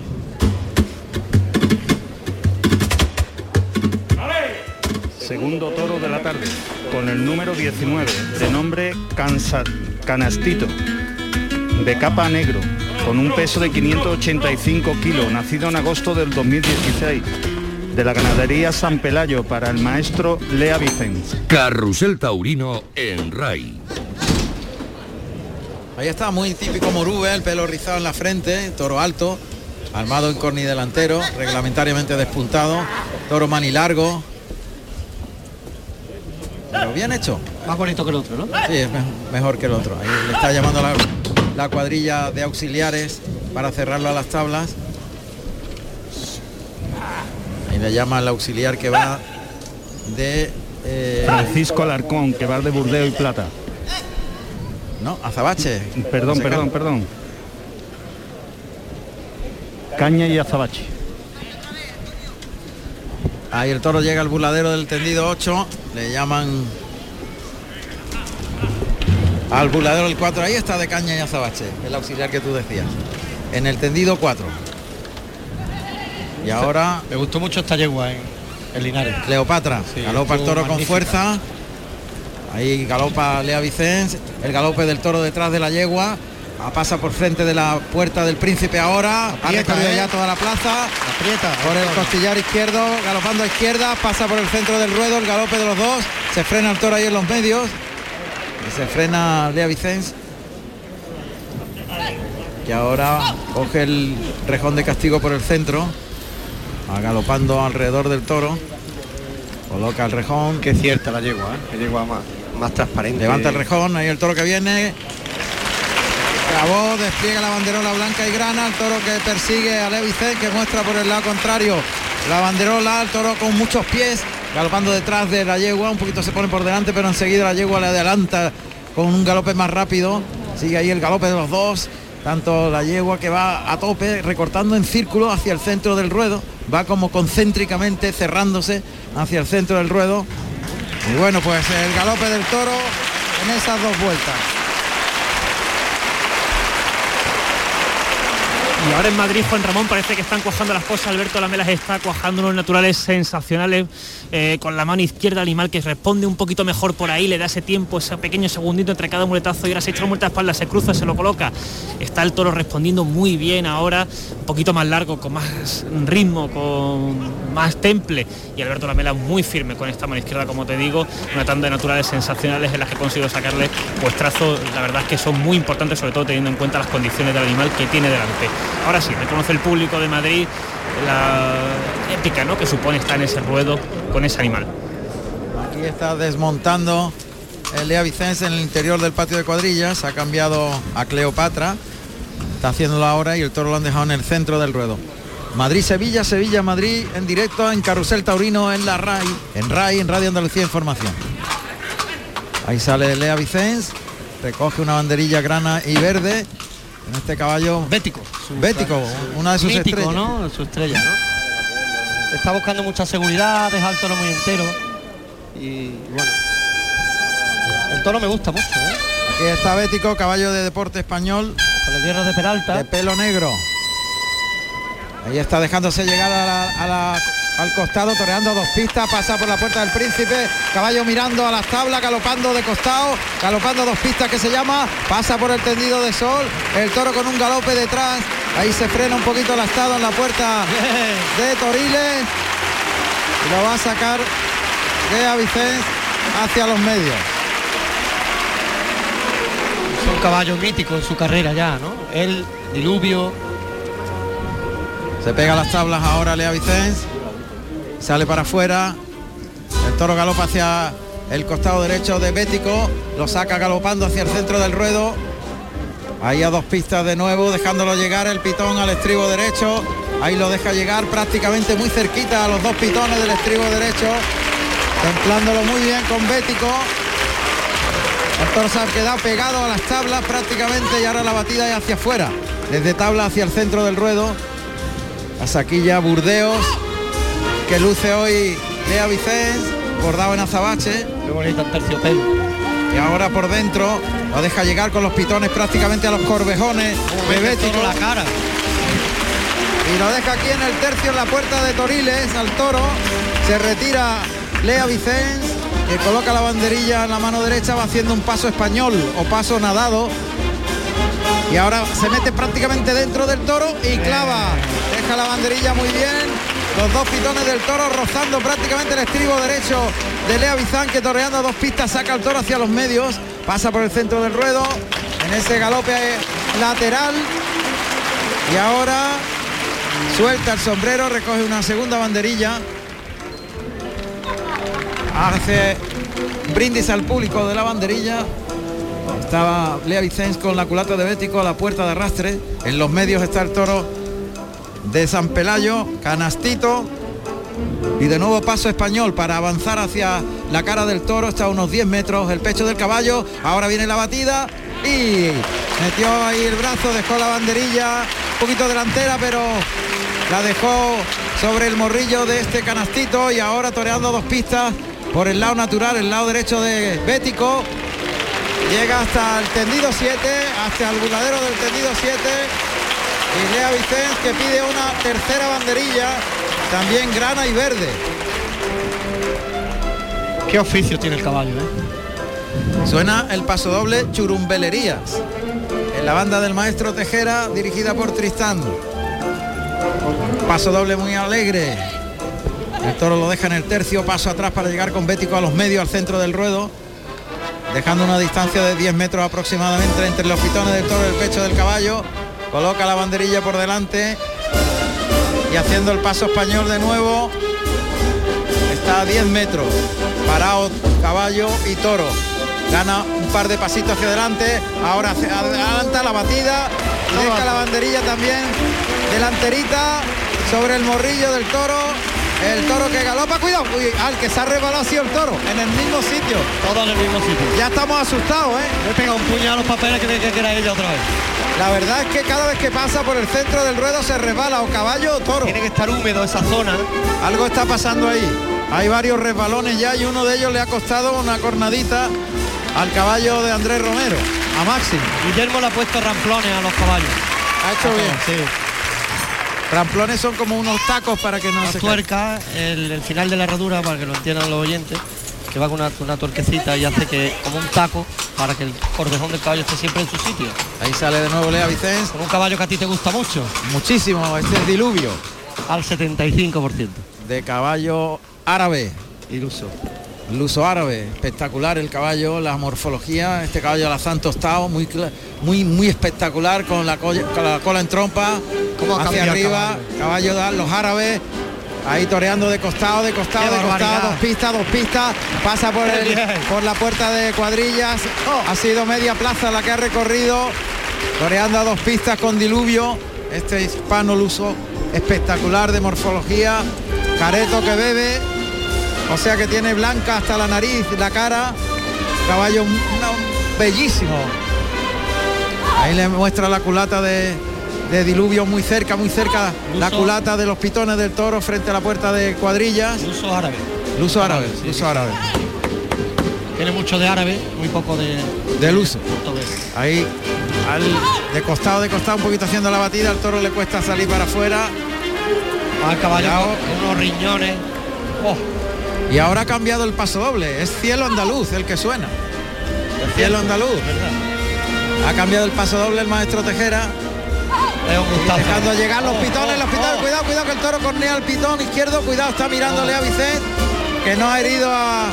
Segundo toro de la tarde, con el número 19, de nombre Cansa- Canastito, de capa negro, con un peso de 585 kilos, nacido en agosto del 2016, de la ganadería San Pelayo para el maestro Lea Vicens. Carrusel Taurino en RAI. Ahí está, muy típico Morube, el pelo rizado en la frente, toro alto, armado en corni delantero, reglamentariamente despuntado, toro manilargo. Pero bien hecho. Más bonito que el otro, ¿no? Sí, es me- mejor que el otro. Ahí le está llamando la, la cuadrilla de auxiliares para cerrarlo a las tablas. Ahí le llama al auxiliar que va de... eh, Francisco Alarcón, que va de Burdeo y Plata. No, Azabache. Perdón, perdón, perdón. Caña y Azabache. Ahí el toro llega al burladero del tendido 8, le llaman al burladero del 4, ahí está de caña y azabache, el auxiliar que tú decías. En el tendido 4. Y ahora Me gustó mucho esta yegua en, en Linares. Cleopatra, Sí, galopa el toro con fuerza. Ahí galopa Lea Vicens, el galope del toro detrás de la yegua. Pasa por frente de la puerta del príncipe ahora. Aprieta, ha recorrido ¿eh? ya toda la plaza. Aprieta. Por el costillar izquierdo, galopando a izquierda, pasa por el centro del ruedo, el galope de los dos, se frena el toro ahí en los medios, y se frena Lea Vicens, que ahora coge el rejón de castigo por el centro, va galopando alrededor del toro, coloca el rejón, Qué cierta la yegua, ¿eh? Qué yegua más, más transparente. levanta el rejón, ahí el toro que viene, Acabó, despliega la banderola blanca y grana, el toro que persigue a Lea Vicens, que muestra por el lado contrario la banderola, el toro con muchos pies, galopando detrás de la yegua, un poquito se pone por delante, pero enseguida la yegua le adelanta con un galope más rápido, sigue ahí el galope de los dos, tanto la yegua que va a tope, recortando en círculo hacia el centro del ruedo, va como concéntricamente cerrándose hacia el centro del ruedo. Y bueno, pues el galope del toro en esas dos vueltas. Ahora en Madrid, Juan Ramón, parece que están cuajando las cosas. Alberto Lamelas está cuajando unos naturales sensacionales eh, con la mano izquierda animal que responde un poquito mejor por ahí, le da ese tiempo, ese pequeño segundito entre cada muletazo y ahora se echa una muleta de espalda, se cruza, se lo coloca. Está el toro respondiendo muy bien ahora, un poquito más largo, con más ritmo, con más temple. Y Alberto Lamela muy firme con esta mano izquierda, como te digo, una tanda de naturales sensacionales en las que consigo sacarle pues trazos, la verdad es que son muy importantes, sobre todo teniendo en cuenta las condiciones del animal que tiene delante. Ahora sí, reconoce el público de Madrid la épica ¿no? que supone estar en ese ruedo con ese animal. Aquí está desmontando el Lea Vicens en el interior del patio de cuadrillas. Ha cambiado a Cleopatra. Está haciéndolo ahora y el toro lo han dejado en el centro del ruedo. Madrid-Sevilla, Sevilla-Madrid en directo en Carrusel Taurino en la RAI, en RAI, en Radio Andalucía Información. Ahí sale Lea Vicens, recoge una banderilla grana y verde. En este caballo Bético. Bético, una de sus Mítico, estrellas. ¿no? Su estrella, ¿no? Está buscando mucha seguridad, deja el toro muy entero. Y bueno. El toro me gusta mucho, ¿eh? Aquí está Bético, caballo de deporte español. Con el hierro de Peralta. De pelo negro. Ahí está dejándose llegar a la- a la- al costado, toreando dos pistas, pasa por la puerta del príncipe, caballo mirando a las tablas, galopando de costado, galopando dos pistas que se llama, pasa por el tendido de sol, el toro con un galope detrás, ahí se frena un poquito el estado en la puerta de Toriles lo va a sacar de Vicens hacia los medios. Es un caballo mítico en su carrera ya, ¿no? El diluvio. Se pega las tablas ahora Lea Vicens. Sale para afuera. El toro galopa hacia el costado derecho de Bético. Lo saca galopando hacia el centro del ruedo. Ahí a dos pistas de nuevo, dejándolo llegar el pitón al estribo derecho. Ahí lo deja llegar prácticamente muy cerquita a los dos pitones del estribo derecho. Templándolo muy bien con Bético. El toro se ha quedado pegado a las tablas prácticamente y ahora la batida es hacia afuera. Desde tabla hacia el centro del ruedo. La saquilla Burdeos, que luce hoy Lea Vicens, bordado en azabache. Qué bonita el terciopelo. Y ahora por dentro lo deja llegar con los pitones prácticamente a los corvejones de Bético. la cara. Y lo deja aquí en el tercio en la puerta de Toriles al toro. Se retira Lea Vicens, que coloca la banderilla en la mano derecha, va haciendo un paso español o paso nadado. Y ahora se mete prácticamente dentro del toro y clava. Deja la banderilla muy bien. Los dos pitones del toro rozando prácticamente el estribo derecho de Lea Bizán que torreando a dos pistas saca el toro hacia los medios. Pasa por el centro del ruedo. En ese galope lateral. Y ahora suelta el sombrero, recoge una segunda banderilla. Hace brindis al público de la banderilla. Estaba Lea Vicens con la culata de Bético a la puerta de arrastre. En los medios está el toro de San Pelayo, canastito. Y de nuevo paso español para avanzar hacia la cara del toro. Está a unos 10 metros el pecho del caballo. Ahora viene la batida y metió ahí el brazo, dejó la banderilla un poquito delantera, pero la dejó sobre el morrillo de este canastito y ahora toreando dos pistas por el lado natural, el lado derecho de Bético. Llega hasta el tendido 7, hasta el burladero del tendido 7. Y Lea Vicens que pide una tercera banderilla, también grana y verde. Qué oficio tiene el caballo, ¿eh? Suena el paso doble Churumbelerías, en la banda del maestro Tejera, dirigida por Tristán. Paso doble muy alegre. El toro lo deja en el tercio, paso atrás para llegar con Bético a los medios, al centro del ruedo, dejando una distancia de 10 metros aproximadamente entre los pitones del toro y el pecho del caballo. Coloca la banderilla por delante y haciendo el paso español de nuevo. Está a 10 metros, parado caballo y toro. Gana un par de pasitos hacia adelante, ahora adelanta la batida y deja la banderilla también delanterita sobre el morrillo del toro. El toro que galopa, cuidado, uy, al que se ha resbalado ha sido el toro, en el mismo sitio. Todo en el mismo sitio. Ya estamos asustados, ¿eh? Le pega un puñal a los papeles que, que, que era ella otra vez. La verdad es que cada vez que pasa por el centro del ruedo se resbala o caballo o toro. Tiene que estar húmedo esa zona. Algo está pasando ahí. Hay varios resbalones ya y uno de ellos le ha costado una cornadita al caballo de Andrés Romero, a Máximo. Guillermo le ha puesto ramplones a los caballos. Ha hecho bien. Sí. Ramplones son como unos tacos para que no La se tuerca, el, el final de la herradura, para que lo entiendan los oyentes, que va con una, una tuerquecita y hace que como un taco para que el cordejón del caballo esté siempre en su sitio. Ahí sale de nuevo Lea Vicens. Con un caballo que a ti te gusta mucho. Muchísimo, este es diluvio. Al 75%. De caballo árabe. Iluso. Luso árabe, espectacular el caballo, la morfología, este caballo alazán tostado, muy muy muy espectacular con la, colla- con la cola en trompa, ¿Cómo ha hacia arriba, caballo de los árabes, ahí toreando de costado, de costado, Qué de costado, dos pistas, dos pistas, pasa por el, por la puerta de cuadrillas, ha sido media plaza la que ha recorrido, toreando a dos pistas con diluvio, este hispano luso espectacular de morfología, careto que bebe, o sea que tiene blanca hasta la nariz, la cara. Caballo bellísimo. Ahí le muestra la culata de, de diluvio muy cerca, muy cerca. La Luso. culata de los pitones del toro frente a la puerta de cuadrillas. Uso árabe. Luso árabe, luso árabe. Tiene mucho de árabe, muy poco de, Del uso. portugués. Ahí, al, de costado, de costado, un poquito haciendo la batida, al toro le cuesta salir para afuera. Al caballo Cuidado. con unos riñones. Oh, Y ahora ha cambiado el paso doble, es cielo andaluz el que suena. El cielo andaluz. Ha cambiado el paso doble el maestro Tejera. Es un gustazo. Dejando llegar los pitones, los pitones, Oh. cuidado, cuidado que el toro cornea al pitón izquierdo, cuidado, está mirándole a Vicente, que no ha herido a.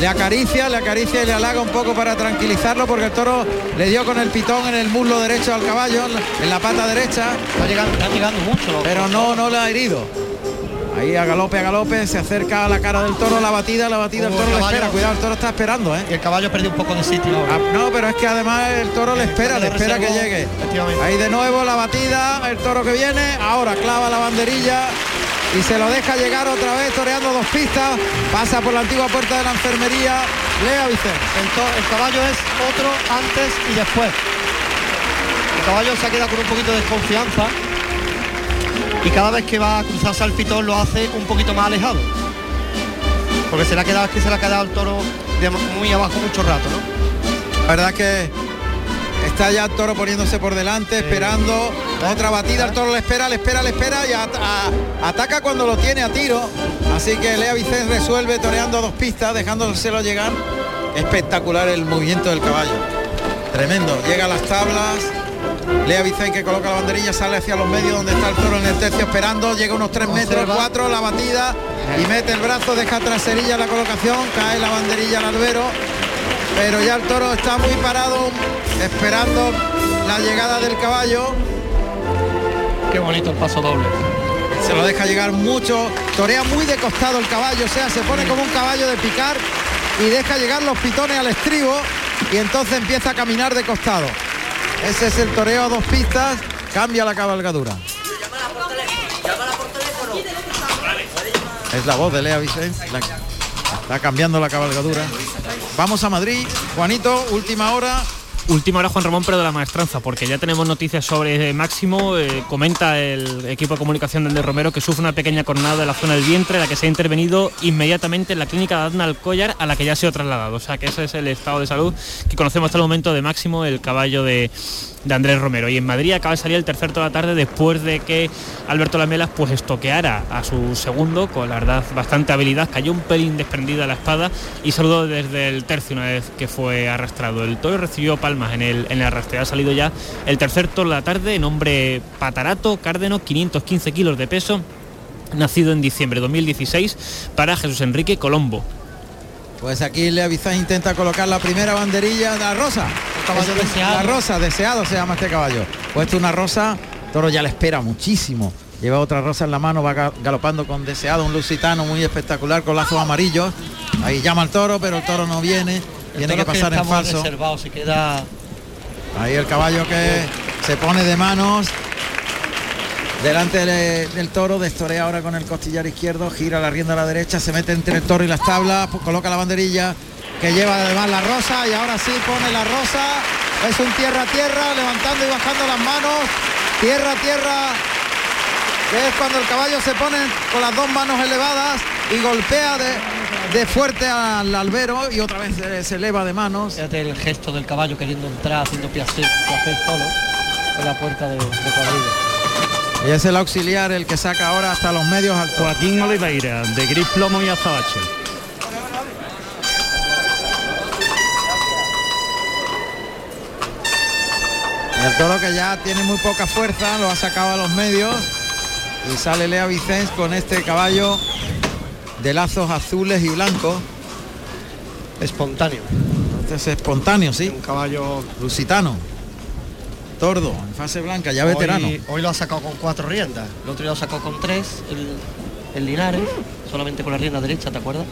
Le acaricia, le acaricia y le halaga un poco para tranquilizarlo porque el toro le dio con el pitón en el muslo derecho al caballo, en la- pata derecha. Está llegando, está llegando mucho. Pero no, no le ha herido. Ahí a galope, a galope, se acerca a la cara del toro, la batida, la batida, el toro le caballo. espera, cuidado, el toro está esperando, ¿eh? Y el caballo perdió un poco de sitio. Ah, no, pero es que además el toro le espera, le espera que llegue. Ahí de nuevo la batida, el toro que viene, ahora clava la banderilla y se lo deja llegar otra vez toreando dos pistas, pasa por la antigua puerta de la enfermería, Lea Vicente. El, el caballo es otro antes y después. El caballo se ha quedado con un poquito de desconfianza y cada vez que va a cruzarse al pitón lo hace un poquito más alejado. Porque se le ha quedado, es que se le ha quedado el toro de muy abajo mucho rato, ¿no? La verdad que está ya el toro poniéndose por delante, esperando otra batida, el toro le espera, le espera, le espera y a- ataca cuando lo tiene a tiro. Así que Lea Vicente resuelve toreando dos pistas, dejándoselo llegar. Espectacular el movimiento del caballo. Tremendo. Llega a las tablas. Lea Vicente que coloca la banderilla, sale hacia los medios donde está el toro en el tercio esperando, llega unos 3 metros, Observa. 4, la batida y mete el brazo, deja traserilla la colocación, cae la banderilla al albero, pero ya el toro está muy parado esperando la llegada del caballo. Qué bonito el paso doble. Se lo deja llegar mucho, torea muy de costado el caballo, o sea, se pone como un caballo de picar y deja llegar los pitones al estribo y entonces empieza a caminar de costado. Ese es el toreo a dos pistas, cambia la cabalgadura. Es la voz de Lea Vicente, la- está cambiando la cabalgadura. Vamos a Madrid, Juanito, última hora. Última hora Juan Ramón, pero de la maestranza, porque ya tenemos noticias sobre Máximo. eh, comenta el equipo de comunicación de Andrés Romero que sufre una pequeña cornada en la zona del vientre, la que se ha intervenido inmediatamente en la clínica de Adna Alcollar, a la que ya ha sido trasladado. O sea que ese es el estado de salud que conocemos hasta el momento de Máximo, el caballo de, de Andrés Romero. Y en Madrid acaba de salir el tercer toda la tarde después de que Alberto Lamelas pues estoqueara a su segundo con la verdad bastante habilidad, cayó un pelín desprendida la espada y saludó desde el tercio una vez que fue arrastrado. El toro recibió palmas en el, en el arrastre. Ha salido ya el tercer de la tarde, nombre Patarato, Cárdeno, 515 kilos de peso, nacido en diciembre de 2016 para Jesús Enrique Colombo. Pues aquí Vicente intenta colocar la primera banderilla de la rosa. caballo Ese- deseado. La rosa, deseado se llama este caballo. Puesto una rosa, Toro ya le espera muchísimo. Lleva otra rosa en la mano, va ga- galopando con deseado, un lusitano muy espectacular con lazos amarillos. Ahí llama al toro, pero el toro no viene. El Tiene que pasar en falso. reservado, se queda Ahí el caballo que se pone de manos delante de- del toro, destorea ahora con el costillar izquierdo, gira la rienda a la derecha, se mete entre el toro y las tablas, pues coloca la banderilla que lleva además la rosa y ahora sí pone la rosa. Es un tierra a tierra, levantando y bajando las manos. Tierra a tierra, que es cuando el caballo se pone con las dos manos elevadas y golpea de, de fuerte al albero y otra vez se, eleva de manos. Fíjate el gesto del caballo queriendo entrar, haciendo piacer, piacer solo en la puerta de, de. Y es el auxiliar el que saca ahora hasta los medios al. Joaquín Oliveira, de Gris Plomo y Azabache. El toro que ya tiene muy poca fuerza, lo ha sacado a los medios. Y sale Lea Vicens con este caballo de lazos azules y blancos. Espontáneo. Este es espontáneo, sí. Un caballo lusitano. Tordo, en fase blanca, ya veterano. Hoy, lo ha sacado con cuatro riendas. El otro día lo sacó con tres, el, el Linares, solamente con la rienda derecha, ¿te acuerdas?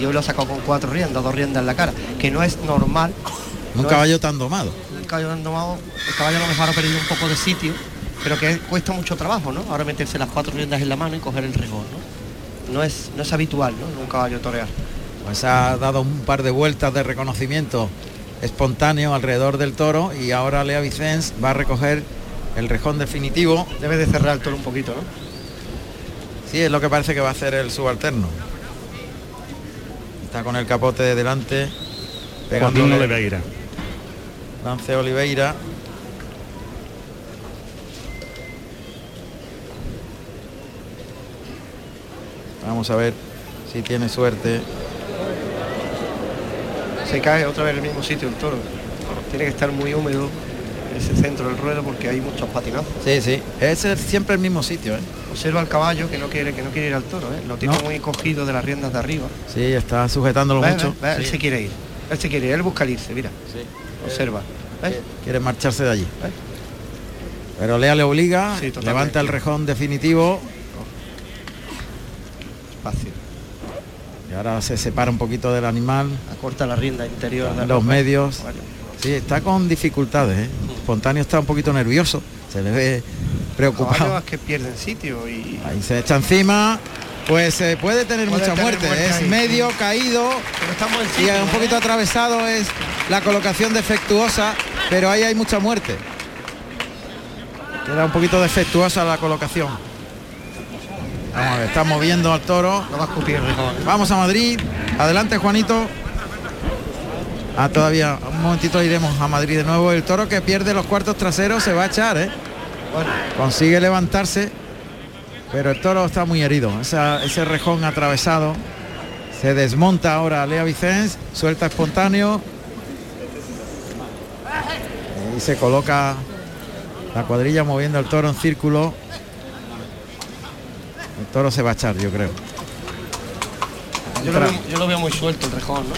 Y hoy lo ha sacado con cuatro riendas, dos riendas en la cara, que no es normal. Un no caballo tan domado. un caballo tan domado, el caballo a lo mejor ha perdido un poco de sitio, pero que cuesta mucho trabajo, ¿no? Ahora meterse las cuatro riendas en la mano y coger el rigor, ¿no? No es, no es habitual, ¿no? En un caballo torear. Pues ha dado un par de vueltas de reconocimiento espontáneo alrededor del toro y ahora Lea Vicens va a recoger el rejón definitivo. Debe de cerrar el toro un poquito, ¿no? Sí, es lo que parece que va a hacer el subalterno. Está con el capote de delante. Joaquín Oliveira. Lance Oliveira. Vamos a ver si tiene suerte. Se cae otra vez en el mismo sitio el toro. Tiene que estar muy húmedo ese centro del ruedo porque hay muchos patinazos. Sí, sí. Es el- siempre el mismo sitio, ¿eh? Observa al caballo que no quiere que no quiere ir al toro, ¿eh? lo tiene No. muy cogido de las riendas de arriba. Sí, está sujetándolo Ve, mucho. Él Sí. se quiere ir. Él se quiere ir, él busca el irse, mira. Observa. ¿Ves? Quiere marcharse de allí. Pero Lea le obliga, Sí, levanta el rejón definitivo. Espacio. Y ahora se separa un poquito del animal. Acorta la rienda interior de los medios. Sí, está con dificultades. ¿eh? Espontáneo está un poquito nervioso. Se le ve preocupado. Caballos que pierden sitio y Ahí se echa encima. Pues eh, puede tener Puede mucha tener muerte. muerte es ahí, medio caído. Pero estamos en Y un ¿eh? poquito atravesado es la colocación defectuosa, pero ahí hay mucha muerte. Queda un poquito defectuosa la colocación. Vamos a ver, está moviendo al toro. Va a escupir. Vamos a Madrid. Adelante, Juanito. Ah, todavía un momentito iremos a Madrid de nuevo. El toro que pierde los cuartos traseros se va a echar, ¿eh? Bueno, Consigue levantarse, pero el toro está muy herido. Esa- ese rejón atravesado. Se desmonta ahora Lea Vicens, suelta espontáneo. Y se coloca la cuadrilla moviendo el toro en círculo. Toro se va a echar, yo creo. yo, lo veo, yo lo veo muy suelto el rejón, ¿no?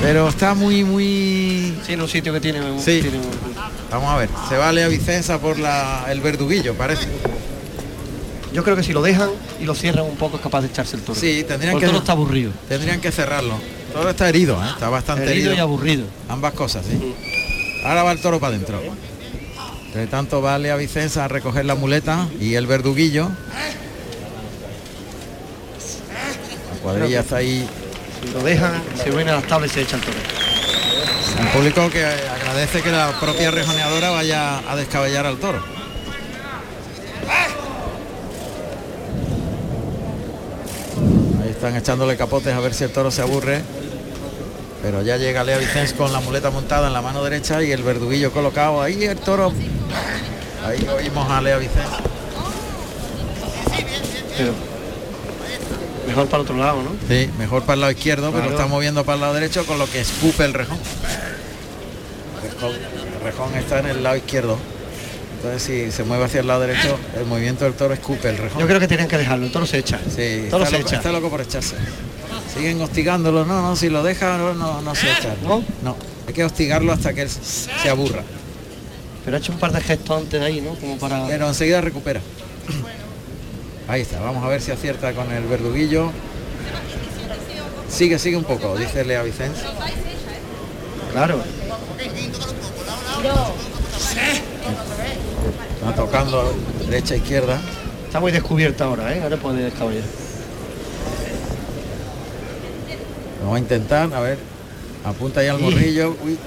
Pero está muy, muy... Sí, en un sitio que tiene, Sí. tiene- Vamos a ver, se va Lea Vicenza por la, el verduguillo, parece. Yo creo que si lo dejan y lo cierran un poco es capaz de echarse el toro. Sí, tendrían Porque que... el toro está aburrido. Tendrían que cerrarlo. El toro está herido, ¿eh? está bastante herido. Herido y aburrido. Ambas cosas, sí. Ahora va el toro para adentro. Entre tanto va Lea Vicenza a recoger la muleta y el verduguillo. La cuadrilla está ahí. Si lo dejan, se viene a las tablas y se echa el toro. Un público que agradece que la propia rejoneadora vaya a descabellar al toro. Ahí están echándole capotes a ver si el toro se aburre. Pero ya llega Lea Vicens con la muleta montada en la mano derecha y el verduguillo colocado. Ahí el toro. Ahí oímos a Lea Vicens. Pero mejor para otro lado, ¿no? Sí, mejor para el lado izquierdo, pero está moviendo para el lado derecho con lo que escupe el rejón. El rejón, el rejón está en el lado izquierdo. Entonces si se mueve hacia el lado derecho, el movimiento del toro escupe el rejón. Yo creo que tienen que dejarlo, el toro se echa. Sí, el toro está, se loco, echa. está loco por echarse. Siguen hostigándolo, no, no, si lo deja no, no, no se echa. ¿No? No, hay que hostigarlo hasta que él se aburra. Pero ha hecho un par de gestos antes de ahí, ¿no? Como para. Pero enseguida recupera. Ahí está, vamos a ver si acierta con el verduguillo. Sigue, sigue un poco, dice Lea Vicens. Claro. Está tocando derecha izquierda. Está muy descubierta ahora, ¿eh? Ahora puede descaballar. Vamos a intentar, a ver. Apunta ya al morrillo. Uy,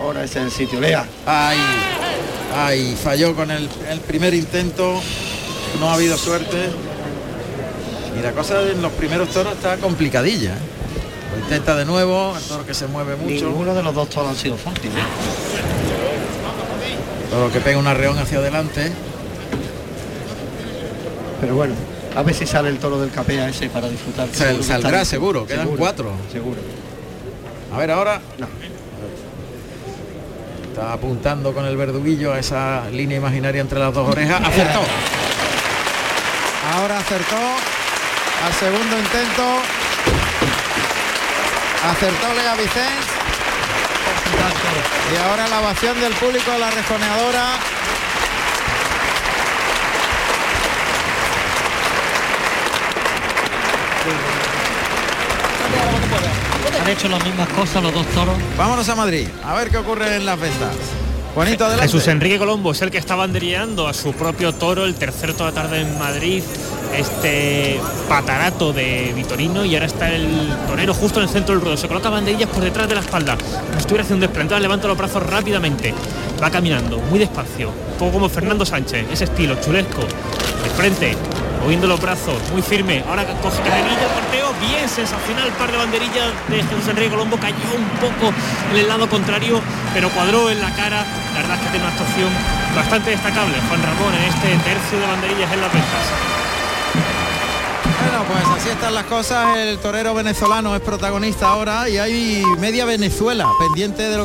Ahora es el sitio. Lea. ay, ay, falló con el, el primer intento. No ha habido suerte. Y la cosa en los primeros toros está complicadilla. ¿eh? Lo intenta de nuevo, el toro que se mueve mucho. Ninguno de los dos toros han sido fáciles. Toro que pega un arreón hacia adelante. Pero bueno, a ver si sale el toro del capea ese para disfrutar. Sal- saldrá seguro, quedan cuatro. Seguro. A ver ahora. No. Está apuntando con el verduguillo a esa línea imaginaria entre las dos orejas. Acertó. Ahora acertó. Al segundo intento. Acertó Lea Vicens. Y ahora la ovación del público a la rejoneadora. Han hecho las mismas cosas los dos toros. Vámonos a Madrid. A ver qué ocurre en las ventas. Juanito, adelante. Jesús Enrique Colombo es el que está banderillando a su propio toro, el tercer toda tarde en Madrid, este patarato de Vitorino y ahora está el torero justo en el centro del ruedo. Se coloca banderillas por detrás de la espalda. Estuviera haciendo un desplante, levanta los brazos rápidamente. Va caminando, muy despacio, un poco como Fernando Sánchez, ese estilo chulesco. De frente, moviendo los brazos, muy firme. Ahora coge porteo, bien sensacional, par de banderillas de Jesús Enrique Colombo, cayó un poco en el lado contrario, pero cuadró en la cara. La verdad es que tiene una actuación bastante destacable Juan Ramón en este tercio de banderillas en las ventas. Bueno, pues así están las cosas. El torero venezolano es protagonista ahora y hay media Venezuela pendiente de lo